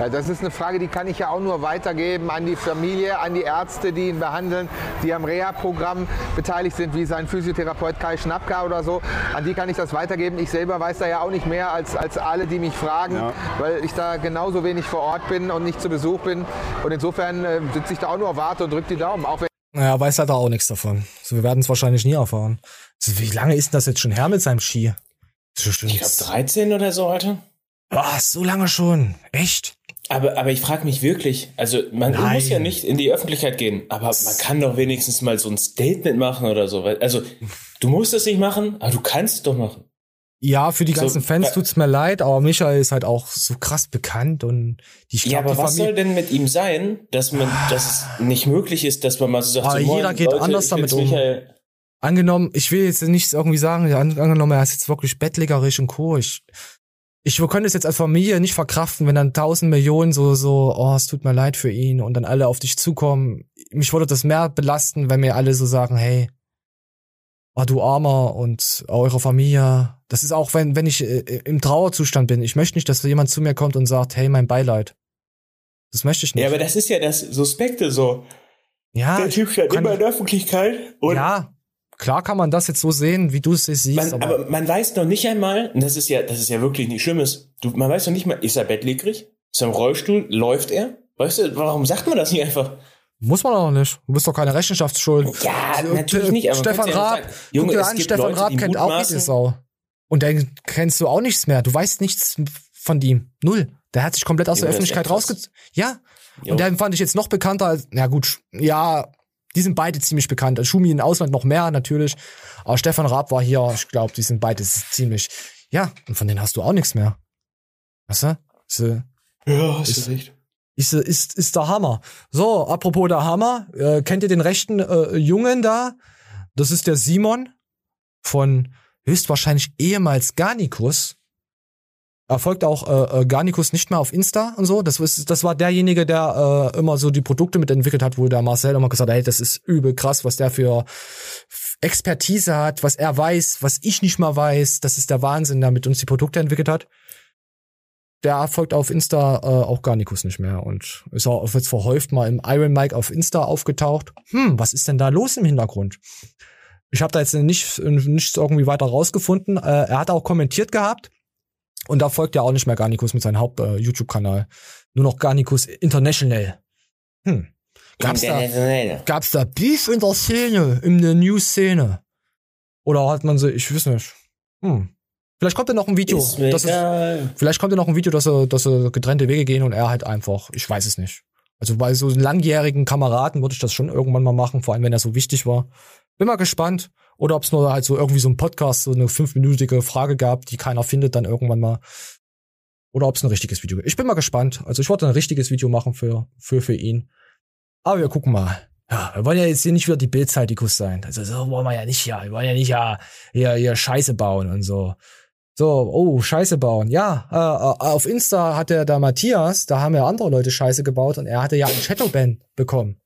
Ja, das ist eine Frage, die kann ich ja auch nur weitergeben an die Familie, an die Ärzte, die ihn behandeln, die am Reha-Programm beteiligt sind, wie sein Physiotherapeut Kai Schnappka oder so. An die kann ich das weitergeben. Ich selber weiß da ja auch nicht mehr als, als alle, die mich fragen, Ja. weil ich da genauso wenig vor Ort bin und nicht zu Besuch bin. Und insofern äh, sitze ich da auch nur, warte und drücke die Daumen. Auch wenn Naja, weiß halt auch nichts davon. So, wir werden es wahrscheinlich nie erfahren. So, wie lange ist denn das jetzt schon her mit seinem Ski? So. Ich glaube 13 oder so, Alter. Ah, so lange schon. Echt? Aber, aber ich frage mich wirklich, also man Nein. muss ja nicht in die Öffentlichkeit gehen, aber man kann doch wenigstens mal so ein Statement machen oder so. Also du musst es nicht machen, aber du kannst es doch machen. Ja, für die So, ganzen Fans äh, tut's mir leid, aber Michael ist halt auch so krass bekannt und die ich Ja, aber was soll denn mit ihm sein, dass man, dass es nicht möglich ist, dass man mal so sagt, Aber so, moin, jeder geht Leute, anders damit um. Michael. Angenommen, ich will jetzt nicht irgendwie sagen, angenommen, er ist jetzt wirklich bettlägerisch und Co. Ich, ich könnte es jetzt als Familie nicht verkraften, wenn dann tausend Millionen so, so, oh, es tut mir leid für ihn und dann alle auf dich zukommen. Mich würde das mehr belasten, wenn mir alle so sagen, hey, oh, du Armer und eure Familie. Das ist auch, wenn, wenn ich äh, im Trauerzustand bin. Ich möchte nicht, dass jemand zu mir kommt und sagt, hey, mein Beileid. Das möchte ich nicht. Ja, aber das ist ja das Suspekte so. Ja, Der Typ steht immer in der Öffentlichkeit. Und ja, klar kann man das jetzt so sehen, wie du es siehst. man, aber, aber man weiß noch nicht einmal, und das ist ja, das ist ja wirklich nicht Schlimmes. Du, man weiß noch nicht mal, ist er bettlägerig? Ist er im Rollstuhl? Läuft er? Weißt du, warum sagt man das nicht einfach? Muss man auch nicht. Du bist doch keine Rechenschaftsschuld. Ja, natürlich äh, nicht, aber Stefan ja Raab, Junge, an, Stefan Leute, Raab kennt auch jede Sau. Und dann kennst du auch nichts mehr. Du weißt nichts von ihm. Null. Der hat sich komplett aus Jo, der Öffentlichkeit rausgezogen. Ja. Jo. Und den fand ich jetzt noch bekannter als, na gut, ja, die sind beide ziemlich bekannt. Schumi im Ausland noch mehr, natürlich. Aber Stefan Raab war hier, ich glaube, die sind beide ziemlich, ja, und von denen hast du auch nichts mehr. Weißt du? So, Ja, hast ist, du recht. ist, ist, ist der Hammer. So, apropos der Hammer, äh, kennt ihr den rechten äh, Jungen da? Das ist der Simon von höchstwahrscheinlich ehemals Garnicus. Folgt auch äh, äh, Garnicus nicht mehr auf Insta und so. Das, ist, das war derjenige, der äh, immer so die Produkte mitentwickelt hat, wo der Marcel immer gesagt hat, hey, das ist übel krass, was der für Expertise hat, was er weiß, was ich nicht mal weiß. Das ist der Wahnsinn, der mit uns die Produkte entwickelt hat der folgt auf Insta äh, auch Garnicus nicht mehr und ist auch jetzt verhäuft mal im Iron Mike auf Insta aufgetaucht. Hm, was ist denn da los im Hintergrund? Ich habe da jetzt nicht, nichts irgendwie weiter rausgefunden. Äh, er hat auch kommentiert gehabt und da folgt ja auch nicht mehr Garnicus mit seinem Haupt-YouTube-Kanal. Nur noch Garnicus International. Hm. Gab's da, gab's da Beef in der Szene, in der News-Szene? Oder hat man so, ich weiß nicht. Hm. Vielleicht kommt ja noch ein Video. Ist dass es, vielleicht kommt ja noch ein Video, dass sie, dass sie getrennte Wege gehen und er halt einfach, ich weiß es nicht. Also bei so langjährigen Kameraden würde ich das schon irgendwann mal machen, vor allem wenn er so wichtig war. Bin mal gespannt. Oder ob es nur halt so irgendwie so ein Podcast, so eine fünfminütige Frage gab, die keiner findet dann irgendwann mal. Oder ob es ein richtiges Video gibt. Ich bin mal gespannt. Also ich wollte ein richtiges Video machen für, für, für ihn. Aber wir gucken mal. Ja, wir wollen ja jetzt hier nicht wieder die Bildzeitikus sein. Also so wollen wir ja nicht ja. Wir wollen ja nicht ja hier, hier Scheiße bauen und so. So, oh, Scheiße bauen. Ja, äh, äh, auf Insta hat der da Matthias, da haben ja andere Leute Scheiße gebaut und er hatte ja einen Shadowban bekommen.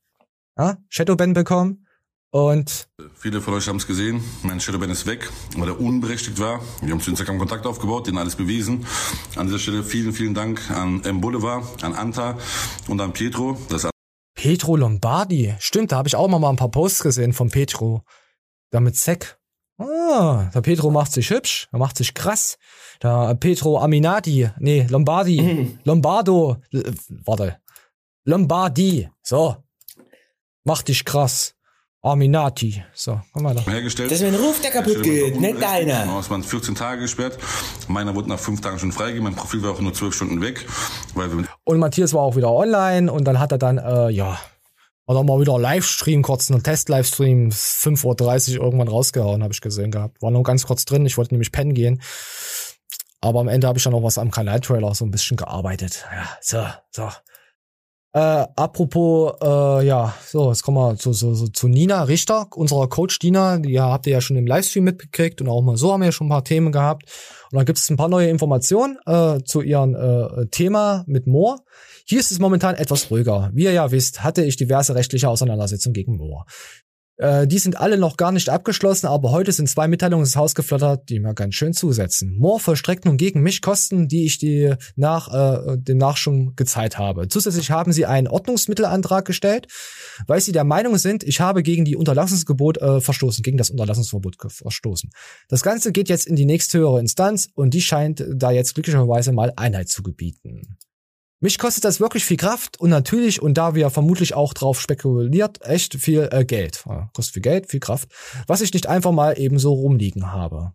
Ja, Shadowban bekommen. Und Viele von euch haben es gesehen. Mein Shadowban ist weg, weil er unberechtigt war. Wir haben zu Instagram Kontakt aufgebaut, denen alles bewiesen. An dieser Stelle vielen, vielen Dank an M. Boulevard, an Anta und an Pietro. Das Petro Lombardi. Stimmt, da habe ich auch mal ein paar Posts gesehen von Petro. Da mit Zack. Ah, der Petro macht sich hübsch, er macht sich krass. Der Petro Aminati, nee, Lombardi, Lombardo, äh, warte. Lombardi, so. Macht dich krass. Aminati, so, komm mal da. hergestellt. Das ist mein Ruf, der kaputt geht, nicht deiner. Genau, es waren 14 Tage gesperrt. Meiner wurde nach 5 Tagen schon freigegeben. Mein Profil war auch nur 12 Stunden weg, weil wir mit Und Matthias war auch wieder online und dann hat er dann, äh, ja, hat er mal wieder Livestream, kurz einen Test-Livestream, 5.30 Uhr irgendwann rausgehauen, habe ich gesehen gehabt. War nur ganz kurz drin, ich wollte nämlich pennen gehen. Aber am Ende habe ich dann noch was am Kanal-Trailer so ein bisschen gearbeitet. Ja, so, so. Äh, apropos, äh, ja, so, jetzt kommen wir zu, zu, zu, Nina Richter, unserer Coach Nina, die habt ihr ja schon im Livestream mitgekriegt und auch mal so haben wir ja schon ein paar Themen gehabt. Und dann gibt es ein paar neue Informationen äh, zu ihrem äh, Thema mit Moore. Hier ist es momentan etwas ruhiger. Wie ihr ja wisst, hatte ich diverse rechtliche Auseinandersetzungen gegen Moore. Äh, die sind alle noch gar nicht abgeschlossen, aber heute sind zwei Mitteilungen ins Haus geflattert, die mir ganz schön zusetzen. Moore vollstreckt nun gegen mich Kosten, die ich die nach äh, dem Nachschub gezahlt habe. Zusätzlich haben sie einen Ordnungsmittelantrag gestellt, weil sie der Meinung sind, ich habe gegen die Unterlassungsgebot äh, verstoßen, gegen das Unterlassungsverbot verstoßen. Das Ganze geht jetzt in die nächsthöhere Instanz und die scheint da jetzt glücklicherweise mal Einheit zu gebieten. Mich kostet das wirklich viel Kraft und natürlich, und da wir vermutlich auch drauf spekuliert, echt viel äh, Geld. Ja, kostet viel Geld, viel Kraft, was ich nicht einfach mal eben so rumliegen habe.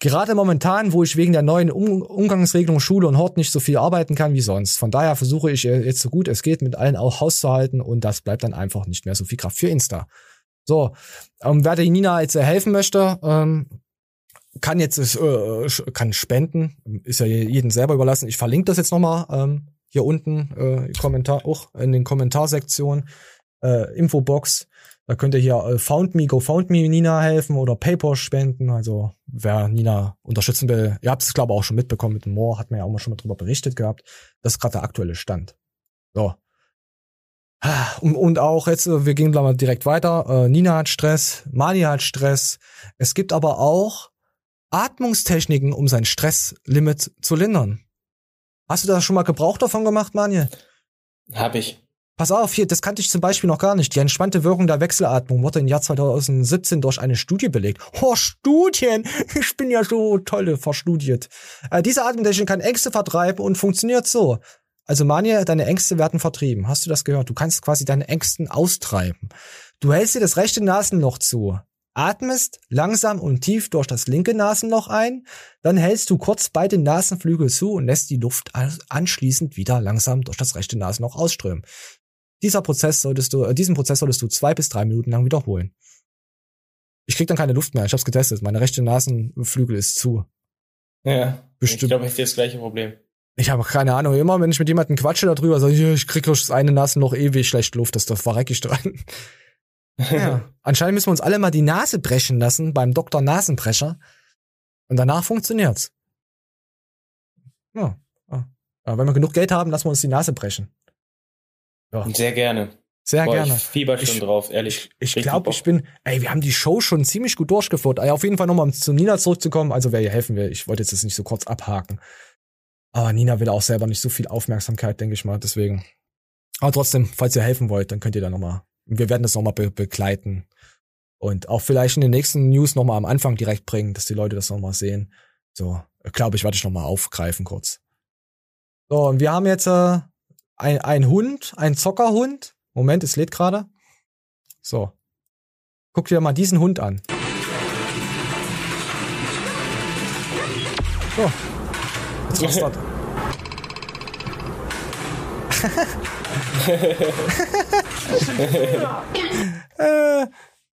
Gerade momentan, wo ich wegen der neuen um Umgangsregelung Schule und Hort nicht so viel arbeiten kann wie sonst. Von daher versuche ich äh, jetzt so gut es geht mit allen auch Haus zu halten und das bleibt dann einfach nicht mehr so viel Kraft für Insta. So, ähm, wer der Nina jetzt äh, helfen möchte, ähm, kann jetzt äh, kann spenden, ist ja jedem selber überlassen. Ich verlinke das jetzt nochmal ähm, hier unten äh, Kommentar, auch in den Kommentarsektionen, äh, Infobox. Da könnt ihr hier äh, Found Me, Go Found Me Nina helfen oder PayPal spenden. Also wer Nina unterstützen will, ihr habt es glaube ich auch schon mitbekommen mit dem Moore, hat man ja auch mal schon mal drüber berichtet gehabt. Das ist gerade der aktuelle Stand. So. Und, auch jetzt, äh, wir gehen mal direkt weiter. Äh, Nina hat Stress, Mani hat Stress. Es gibt aber auch Atmungstechniken, um sein Stresslimit zu lindern. Hast du da schon mal Gebrauch davon gemacht, Manje? Hab ich. Pass auf, hier, das kannte ich zum Beispiel noch gar nicht. Die entspannte Wirkung der Wechselatmung wurde im Jahr 2017 durch eine Studie belegt. Oh, Studien! Ich bin ja so tolle verstudiert. Äh, diese Atmungstechnik kann Ängste vertreiben und funktioniert so. Also Manje, deine Ängste werden vertrieben. Hast du das gehört? Du kannst quasi deine Ängsten austreiben. Du hältst dir das rechte Nasenloch zu, atmest langsam und tief durch das linke Nasenloch ein, dann hältst du kurz beide Nasenflügel zu und lässt die Luft an- anschließend wieder langsam durch das rechte Nasenloch ausströmen. Dieser Prozess solltest du, äh, diesen Prozess solltest du zwei bis drei Minuten lang wiederholen. Ich krieg dann keine Luft mehr. Ich hab's getestet. Meine rechte Nasenflügel ist zu. Ja. Bestimmt. Ich glaube, ich hätte das gleiche Problem. Ich habe keine Ahnung. Immer wenn ich mit jemandem quatsche darüber, sage ich, ich krieg durch das eine Nasenloch ewig schlecht Luft. Das da verreck ich dran. Ja. Anscheinend müssen wir uns alle mal die Nase brechen lassen beim Dr. Nasenbrecher. Und danach funktioniert's. Ja. ja. Aber wenn wir genug Geld haben, lassen wir uns die Nase brechen. Ja. Sehr gerne. Sehr Boah, gerne. Ich fieber schon Ich- drauf, ehrlich. Ich Richtig glaube, ich bin, ey, wir haben die Show schon ziemlich gut durchgeführt. Ey, auf jeden Fall nochmal zu Nina zurückzukommen. Also wer ihr helfen will, ich wollte jetzt das nicht so kurz abhaken. Aber Nina will auch selber nicht so viel Aufmerksamkeit, denke ich mal. Deswegen. Aber trotzdem, falls ihr helfen wollt, dann könnt ihr da nochmal. Wir werden das nochmal be begleiten. Und auch vielleicht in den nächsten News nochmal am Anfang direkt bringen, dass die Leute das nochmal sehen. So, glaube ich, werde ich nochmal aufgreifen kurz. So, und wir haben jetzt äh, ein, ein Hund, ein Zockerhund. Moment, es lädt gerade. So. Guck dir mal diesen Hund an. So. Jetzt das? äh,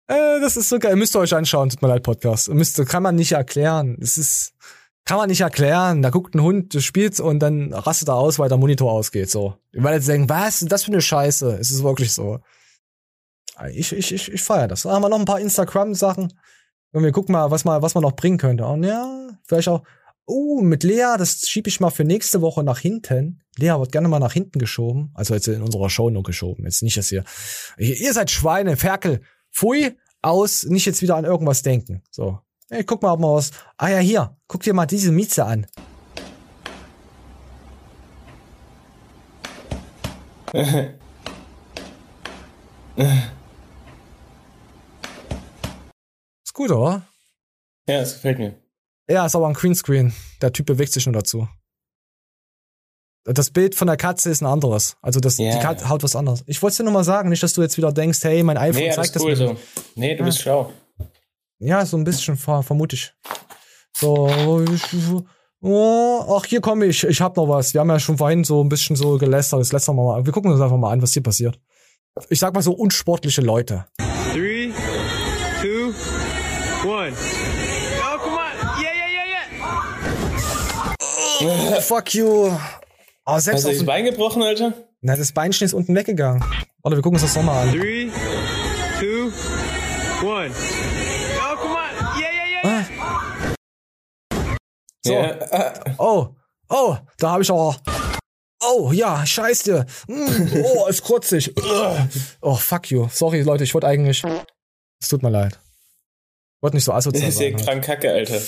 äh, das ist so geil. Müsst ihr euch anschauen, tut mir leid, Podcast. Müsst, kann man nicht erklären. Es ist, kann man nicht erklären. Da guckt ein Hund, du spielst und dann rastet er aus, weil der Monitor ausgeht, so. Ihr werdet denken, was das für eine Scheiße? Es ist wirklich so. Ich, ich, ich, ich feiere das. Dann haben wir noch ein paar Instagram-Sachen. Und wir gucken mal, was mal, was man noch bringen könnte. Und ja, vielleicht auch, oh, mit Lea, das schiebe ich mal für nächste Woche nach hinten. Lea wird gerne mal nach hinten geschoben. Also jetzt in unserer Show nur geschoben. Jetzt nicht, dass ihr, ihr, seid Schweine, Ferkel. Pfui, aus, nicht jetzt wieder an irgendwas denken. So. Ey, guck mal, ob mal was. Ah ja, hier, guck dir mal diese Mieze an. Ist gut, oder? Ja, das gefällt mir. Ja, ist aber ein Greenscreen. Der Typ bewegt sich nur dazu. Das Bild von der Katze ist ein anderes. Also das, Ja, die Katze haut was anderes. Ich wollte es dir nur mal sagen, nicht, dass du jetzt wieder denkst, hey, mein iPhone Nee, zeigt alles cool das mir. so. Nee, du Ja. bist schlau. Ja, so ein bisschen, ver vermute ich. So, ich, oh, ach, hier komme ich. Ich hab noch was. Wir haben ja schon vorhin so ein bisschen so gelästert. Das letzte Mal. Wir gucken uns einfach mal an, was hier passiert. Ich sag mal so unsportliche Leute. Oh, fuck you. Oh, selbst Hast du das Bein gebrochen, Alter? Na, das Beinchen ist unten weggegangen. Warte, wir gucken uns das nochmal an. Three, two, one. Oh, come on. Yeah, yeah, yeah, yeah. So. Oh, oh, da habe ich auch. Oh, ja, scheiße. Mm, oh, ist krutzig. Oh, fuck you. Sorry, Leute, ich wollte eigentlich. Es tut mir leid. Ich wollte nicht so Das asozial ist ja sein. halt. krank kacke, Alter.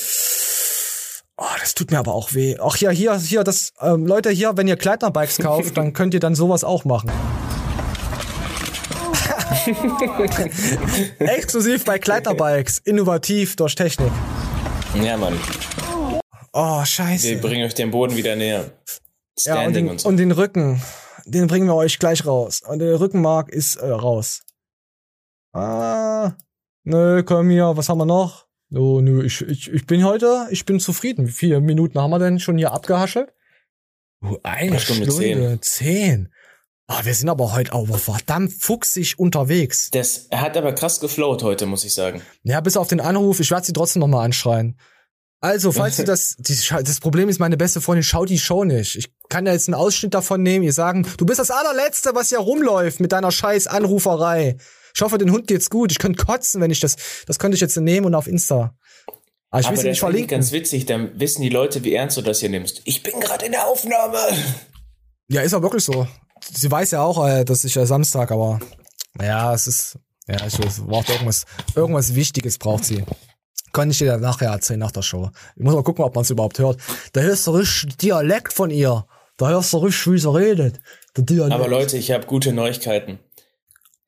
Oh, das tut mir aber auch weh. Ach ja, hier, hier, das, ähm, Leute, hier, wenn ihr Kleidnerbikes kauft, dann könnt ihr dann sowas auch machen. Exklusiv bei Kleidnerbikes. Innovativ durch Technik. Ja, Mann. Oh, scheiße. Wir bringen euch den Boden wieder näher. Ja, und Standing den, und so. und den Rücken, den bringen wir euch gleich raus. Und der Rückenmark ist äh, raus. Ah, nö, komm hier, was haben wir noch? Oh, nö, ich, ich, ich bin heute, ich bin zufrieden. Wie viele Minuten haben wir denn schon hier abgehaschelt? Oh, eine Eine Stunde, Stunde zehn. Ah, wir sind aber heute auch verdammt fuchsig unterwegs. Das hat aber krass geflowt heute, muss ich sagen. Ja, bis auf den Anruf, ich werde sie trotzdem noch mal anschreien. Also, falls du das, die, das Problem ist, meine beste Freundin schaut die Show nicht. Ich kann da jetzt einen Ausschnitt davon nehmen, ihr sagen, du bist das allerletzte, was hier rumläuft mit deiner scheiß Anruferei. Ich hoffe, den Hund geht's gut. Ich könnte kotzen, wenn ich das, das könnte ich jetzt nehmen und auf Insta. Aber ich will das nicht verlinken. ganz witzig, dann wissen die Leute, wie ernst du das hier nimmst. Ich bin gerade in der Aufnahme. Ja, ist auch wirklich so. Sie weiß ja auch, äh, dass ich ja Samstag, aber ja, es ist, ja, ich weiß, braucht irgendwas, irgendwas Wichtiges braucht sie. Kann ich dir dann nachher erzählen, nach der Show. Ich muss mal gucken, ob man es überhaupt hört. Da hörst du richtig Dialekt von ihr. Da hörst du richtig, wie sie redet. Aber Leute, ich habe gute Neuigkeiten.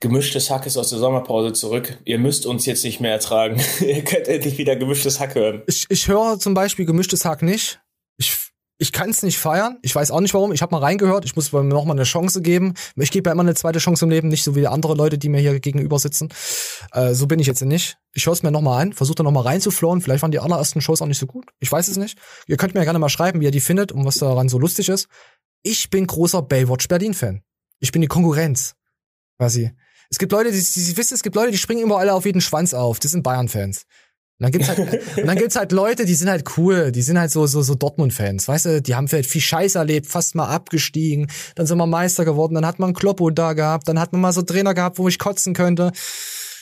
Gemischtes Hack ist aus der Sommerpause zurück. Ihr müsst uns jetzt nicht mehr ertragen. Ihr könnt endlich wieder gemischtes Hack hören. ich, ich höre zum Beispiel gemischtes Hack nicht. Ich, ich kann es nicht feiern. Ich weiß auch nicht warum. Ich habe mal reingehört. Ich muss mir noch mal eine Chance geben. Ich gebe ja immer eine zweite Chance im Leben, nicht so wie andere Leute, die mir hier gegenüber sitzen. Äh, so bin ich jetzt nicht. Ich höre es mir noch mal an, versuche da noch mal reinzuflohen. Vielleicht waren die allerersten Shows auch nicht so gut. Ich weiß es nicht. Ihr könnt mir ja gerne mal schreiben, wie ihr die findet und was daran so lustig ist. Ich bin großer Baywatch Berlin Fan. Ich bin die Konkurrenz. Quasi. Es gibt Leute, die, die, die wissen, es gibt Leute, die springen immer alle auf jeden Schwanz auf. Das sind Bayern-Fans. Und dann gibt's halt, und dann gibt's halt Leute, die sind halt cool, die sind halt so, so, so Dortmund-Fans, weißt du, die haben vielleicht viel Scheiß erlebt, fast mal abgestiegen, dann sind wir Meister geworden, dann hat man Kloppo da gehabt, dann hat man mal so Trainer gehabt, wo ich kotzen könnte.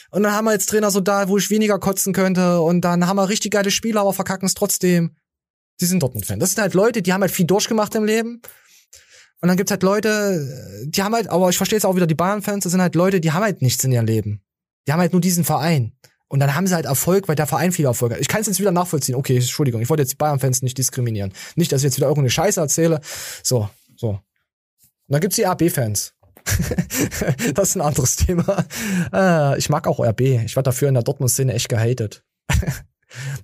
Und dann haben wir jetzt Trainer so da, wo ich weniger kotzen könnte. Und dann haben wir richtig geile Spieler, aber verkacken es trotzdem. Die sind Dortmund-Fan. Das sind halt Leute, die haben halt viel durchgemacht im Leben. Und dann gibt's halt Leute, die haben halt, aber ich verstehe jetzt auch wieder die Bayern-Fans, das sind halt Leute, die haben halt nichts in ihrem Leben. Die haben halt nur diesen Verein. Und dann haben sie halt Erfolg, weil der Verein viel Erfolg hat. Ich kann es jetzt wieder nachvollziehen. Okay, Entschuldigung, ich wollte jetzt die Bayern-Fans nicht diskriminieren. Nicht, dass ich jetzt wieder irgendeine Scheiße erzähle. So, so. Und dann gibt's die RB-Fans. das ist ein anderes Thema. Äh, ich mag auch RB. Ich war dafür in der Dortmund-Szene echt gehatet.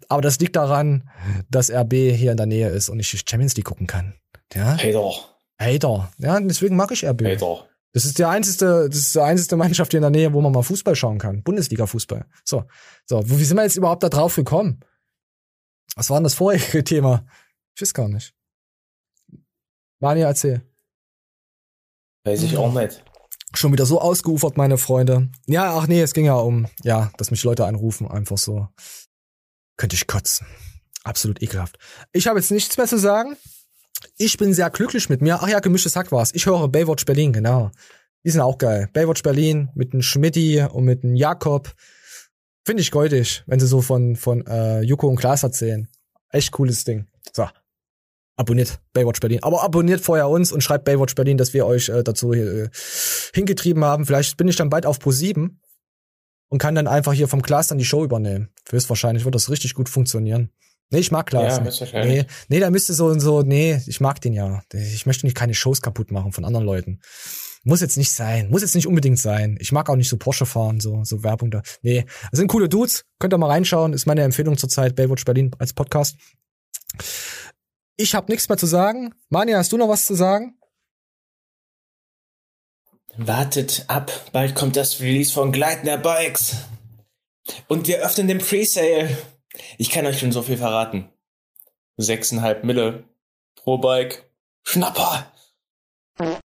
Aber das liegt daran, dass RB hier in der Nähe ist und ich Champions League gucken kann. Ja? Hater. Hater. Ja, deswegen mag ich RB. Hater. Das ist die einzige, das ist die einzige Mannschaft hier in der Nähe, wo man mal Fußball schauen kann. Bundesliga-Fußball. So. So, wie sind wir jetzt überhaupt da drauf gekommen? Was war denn das vorherige Thema? Ich weiß gar nicht. Manja, erzähl. Weiß ich auch nicht. Schon wieder so ausgeufert, meine Freunde. Ja, ach nee, es ging ja um, ja, dass mich Leute anrufen, einfach so. Könnte ich kotzen. Absolut ekelhaft. Ich habe jetzt nichts mehr zu sagen. Ich bin sehr glücklich mit mir. Ach ja, gemischtes Hack war's. Ich höre Baywatch Berlin, genau. Die sind auch geil. Baywatch Berlin mit dem Schmidti und mit dem Jakob. Finde ich goldig, wenn sie so von, von äh, Joko und Klaas erzählen. Echt cooles Ding. So. Abonniert Baywatch Berlin. Aber abonniert vorher uns und schreibt Baywatch Berlin, dass wir euch äh, dazu äh, hingetrieben haben. Vielleicht bin ich dann bald auf Pro 7 und kann dann einfach hier vom Klaas dann die Show übernehmen. Höchstwahrscheinlich wird das richtig gut funktionieren. Nee, ich mag Klaas. Ja, nee. nee, nee, da müsste so und so, nee, ich mag den ja. Ich möchte nicht keine Shows kaputt machen von anderen Leuten. Muss jetzt nicht sein, muss jetzt nicht unbedingt sein. Ich mag auch nicht so Porsche fahren, so, so Werbung da. Nee, das sind coole Dudes. Könnt ihr mal reinschauen, ist meine Empfehlung zurzeit, Baywatch Berlin als Podcast. Ich habe nichts mehr zu sagen. Manja, hast du noch was zu sagen? Wartet ab, bald kommt das Release von Gleitner Bikes. Und wir öffnen den Presale. Ich kann euch schon so viel verraten. Sechseinhalb Mille pro Bike. Schnapper!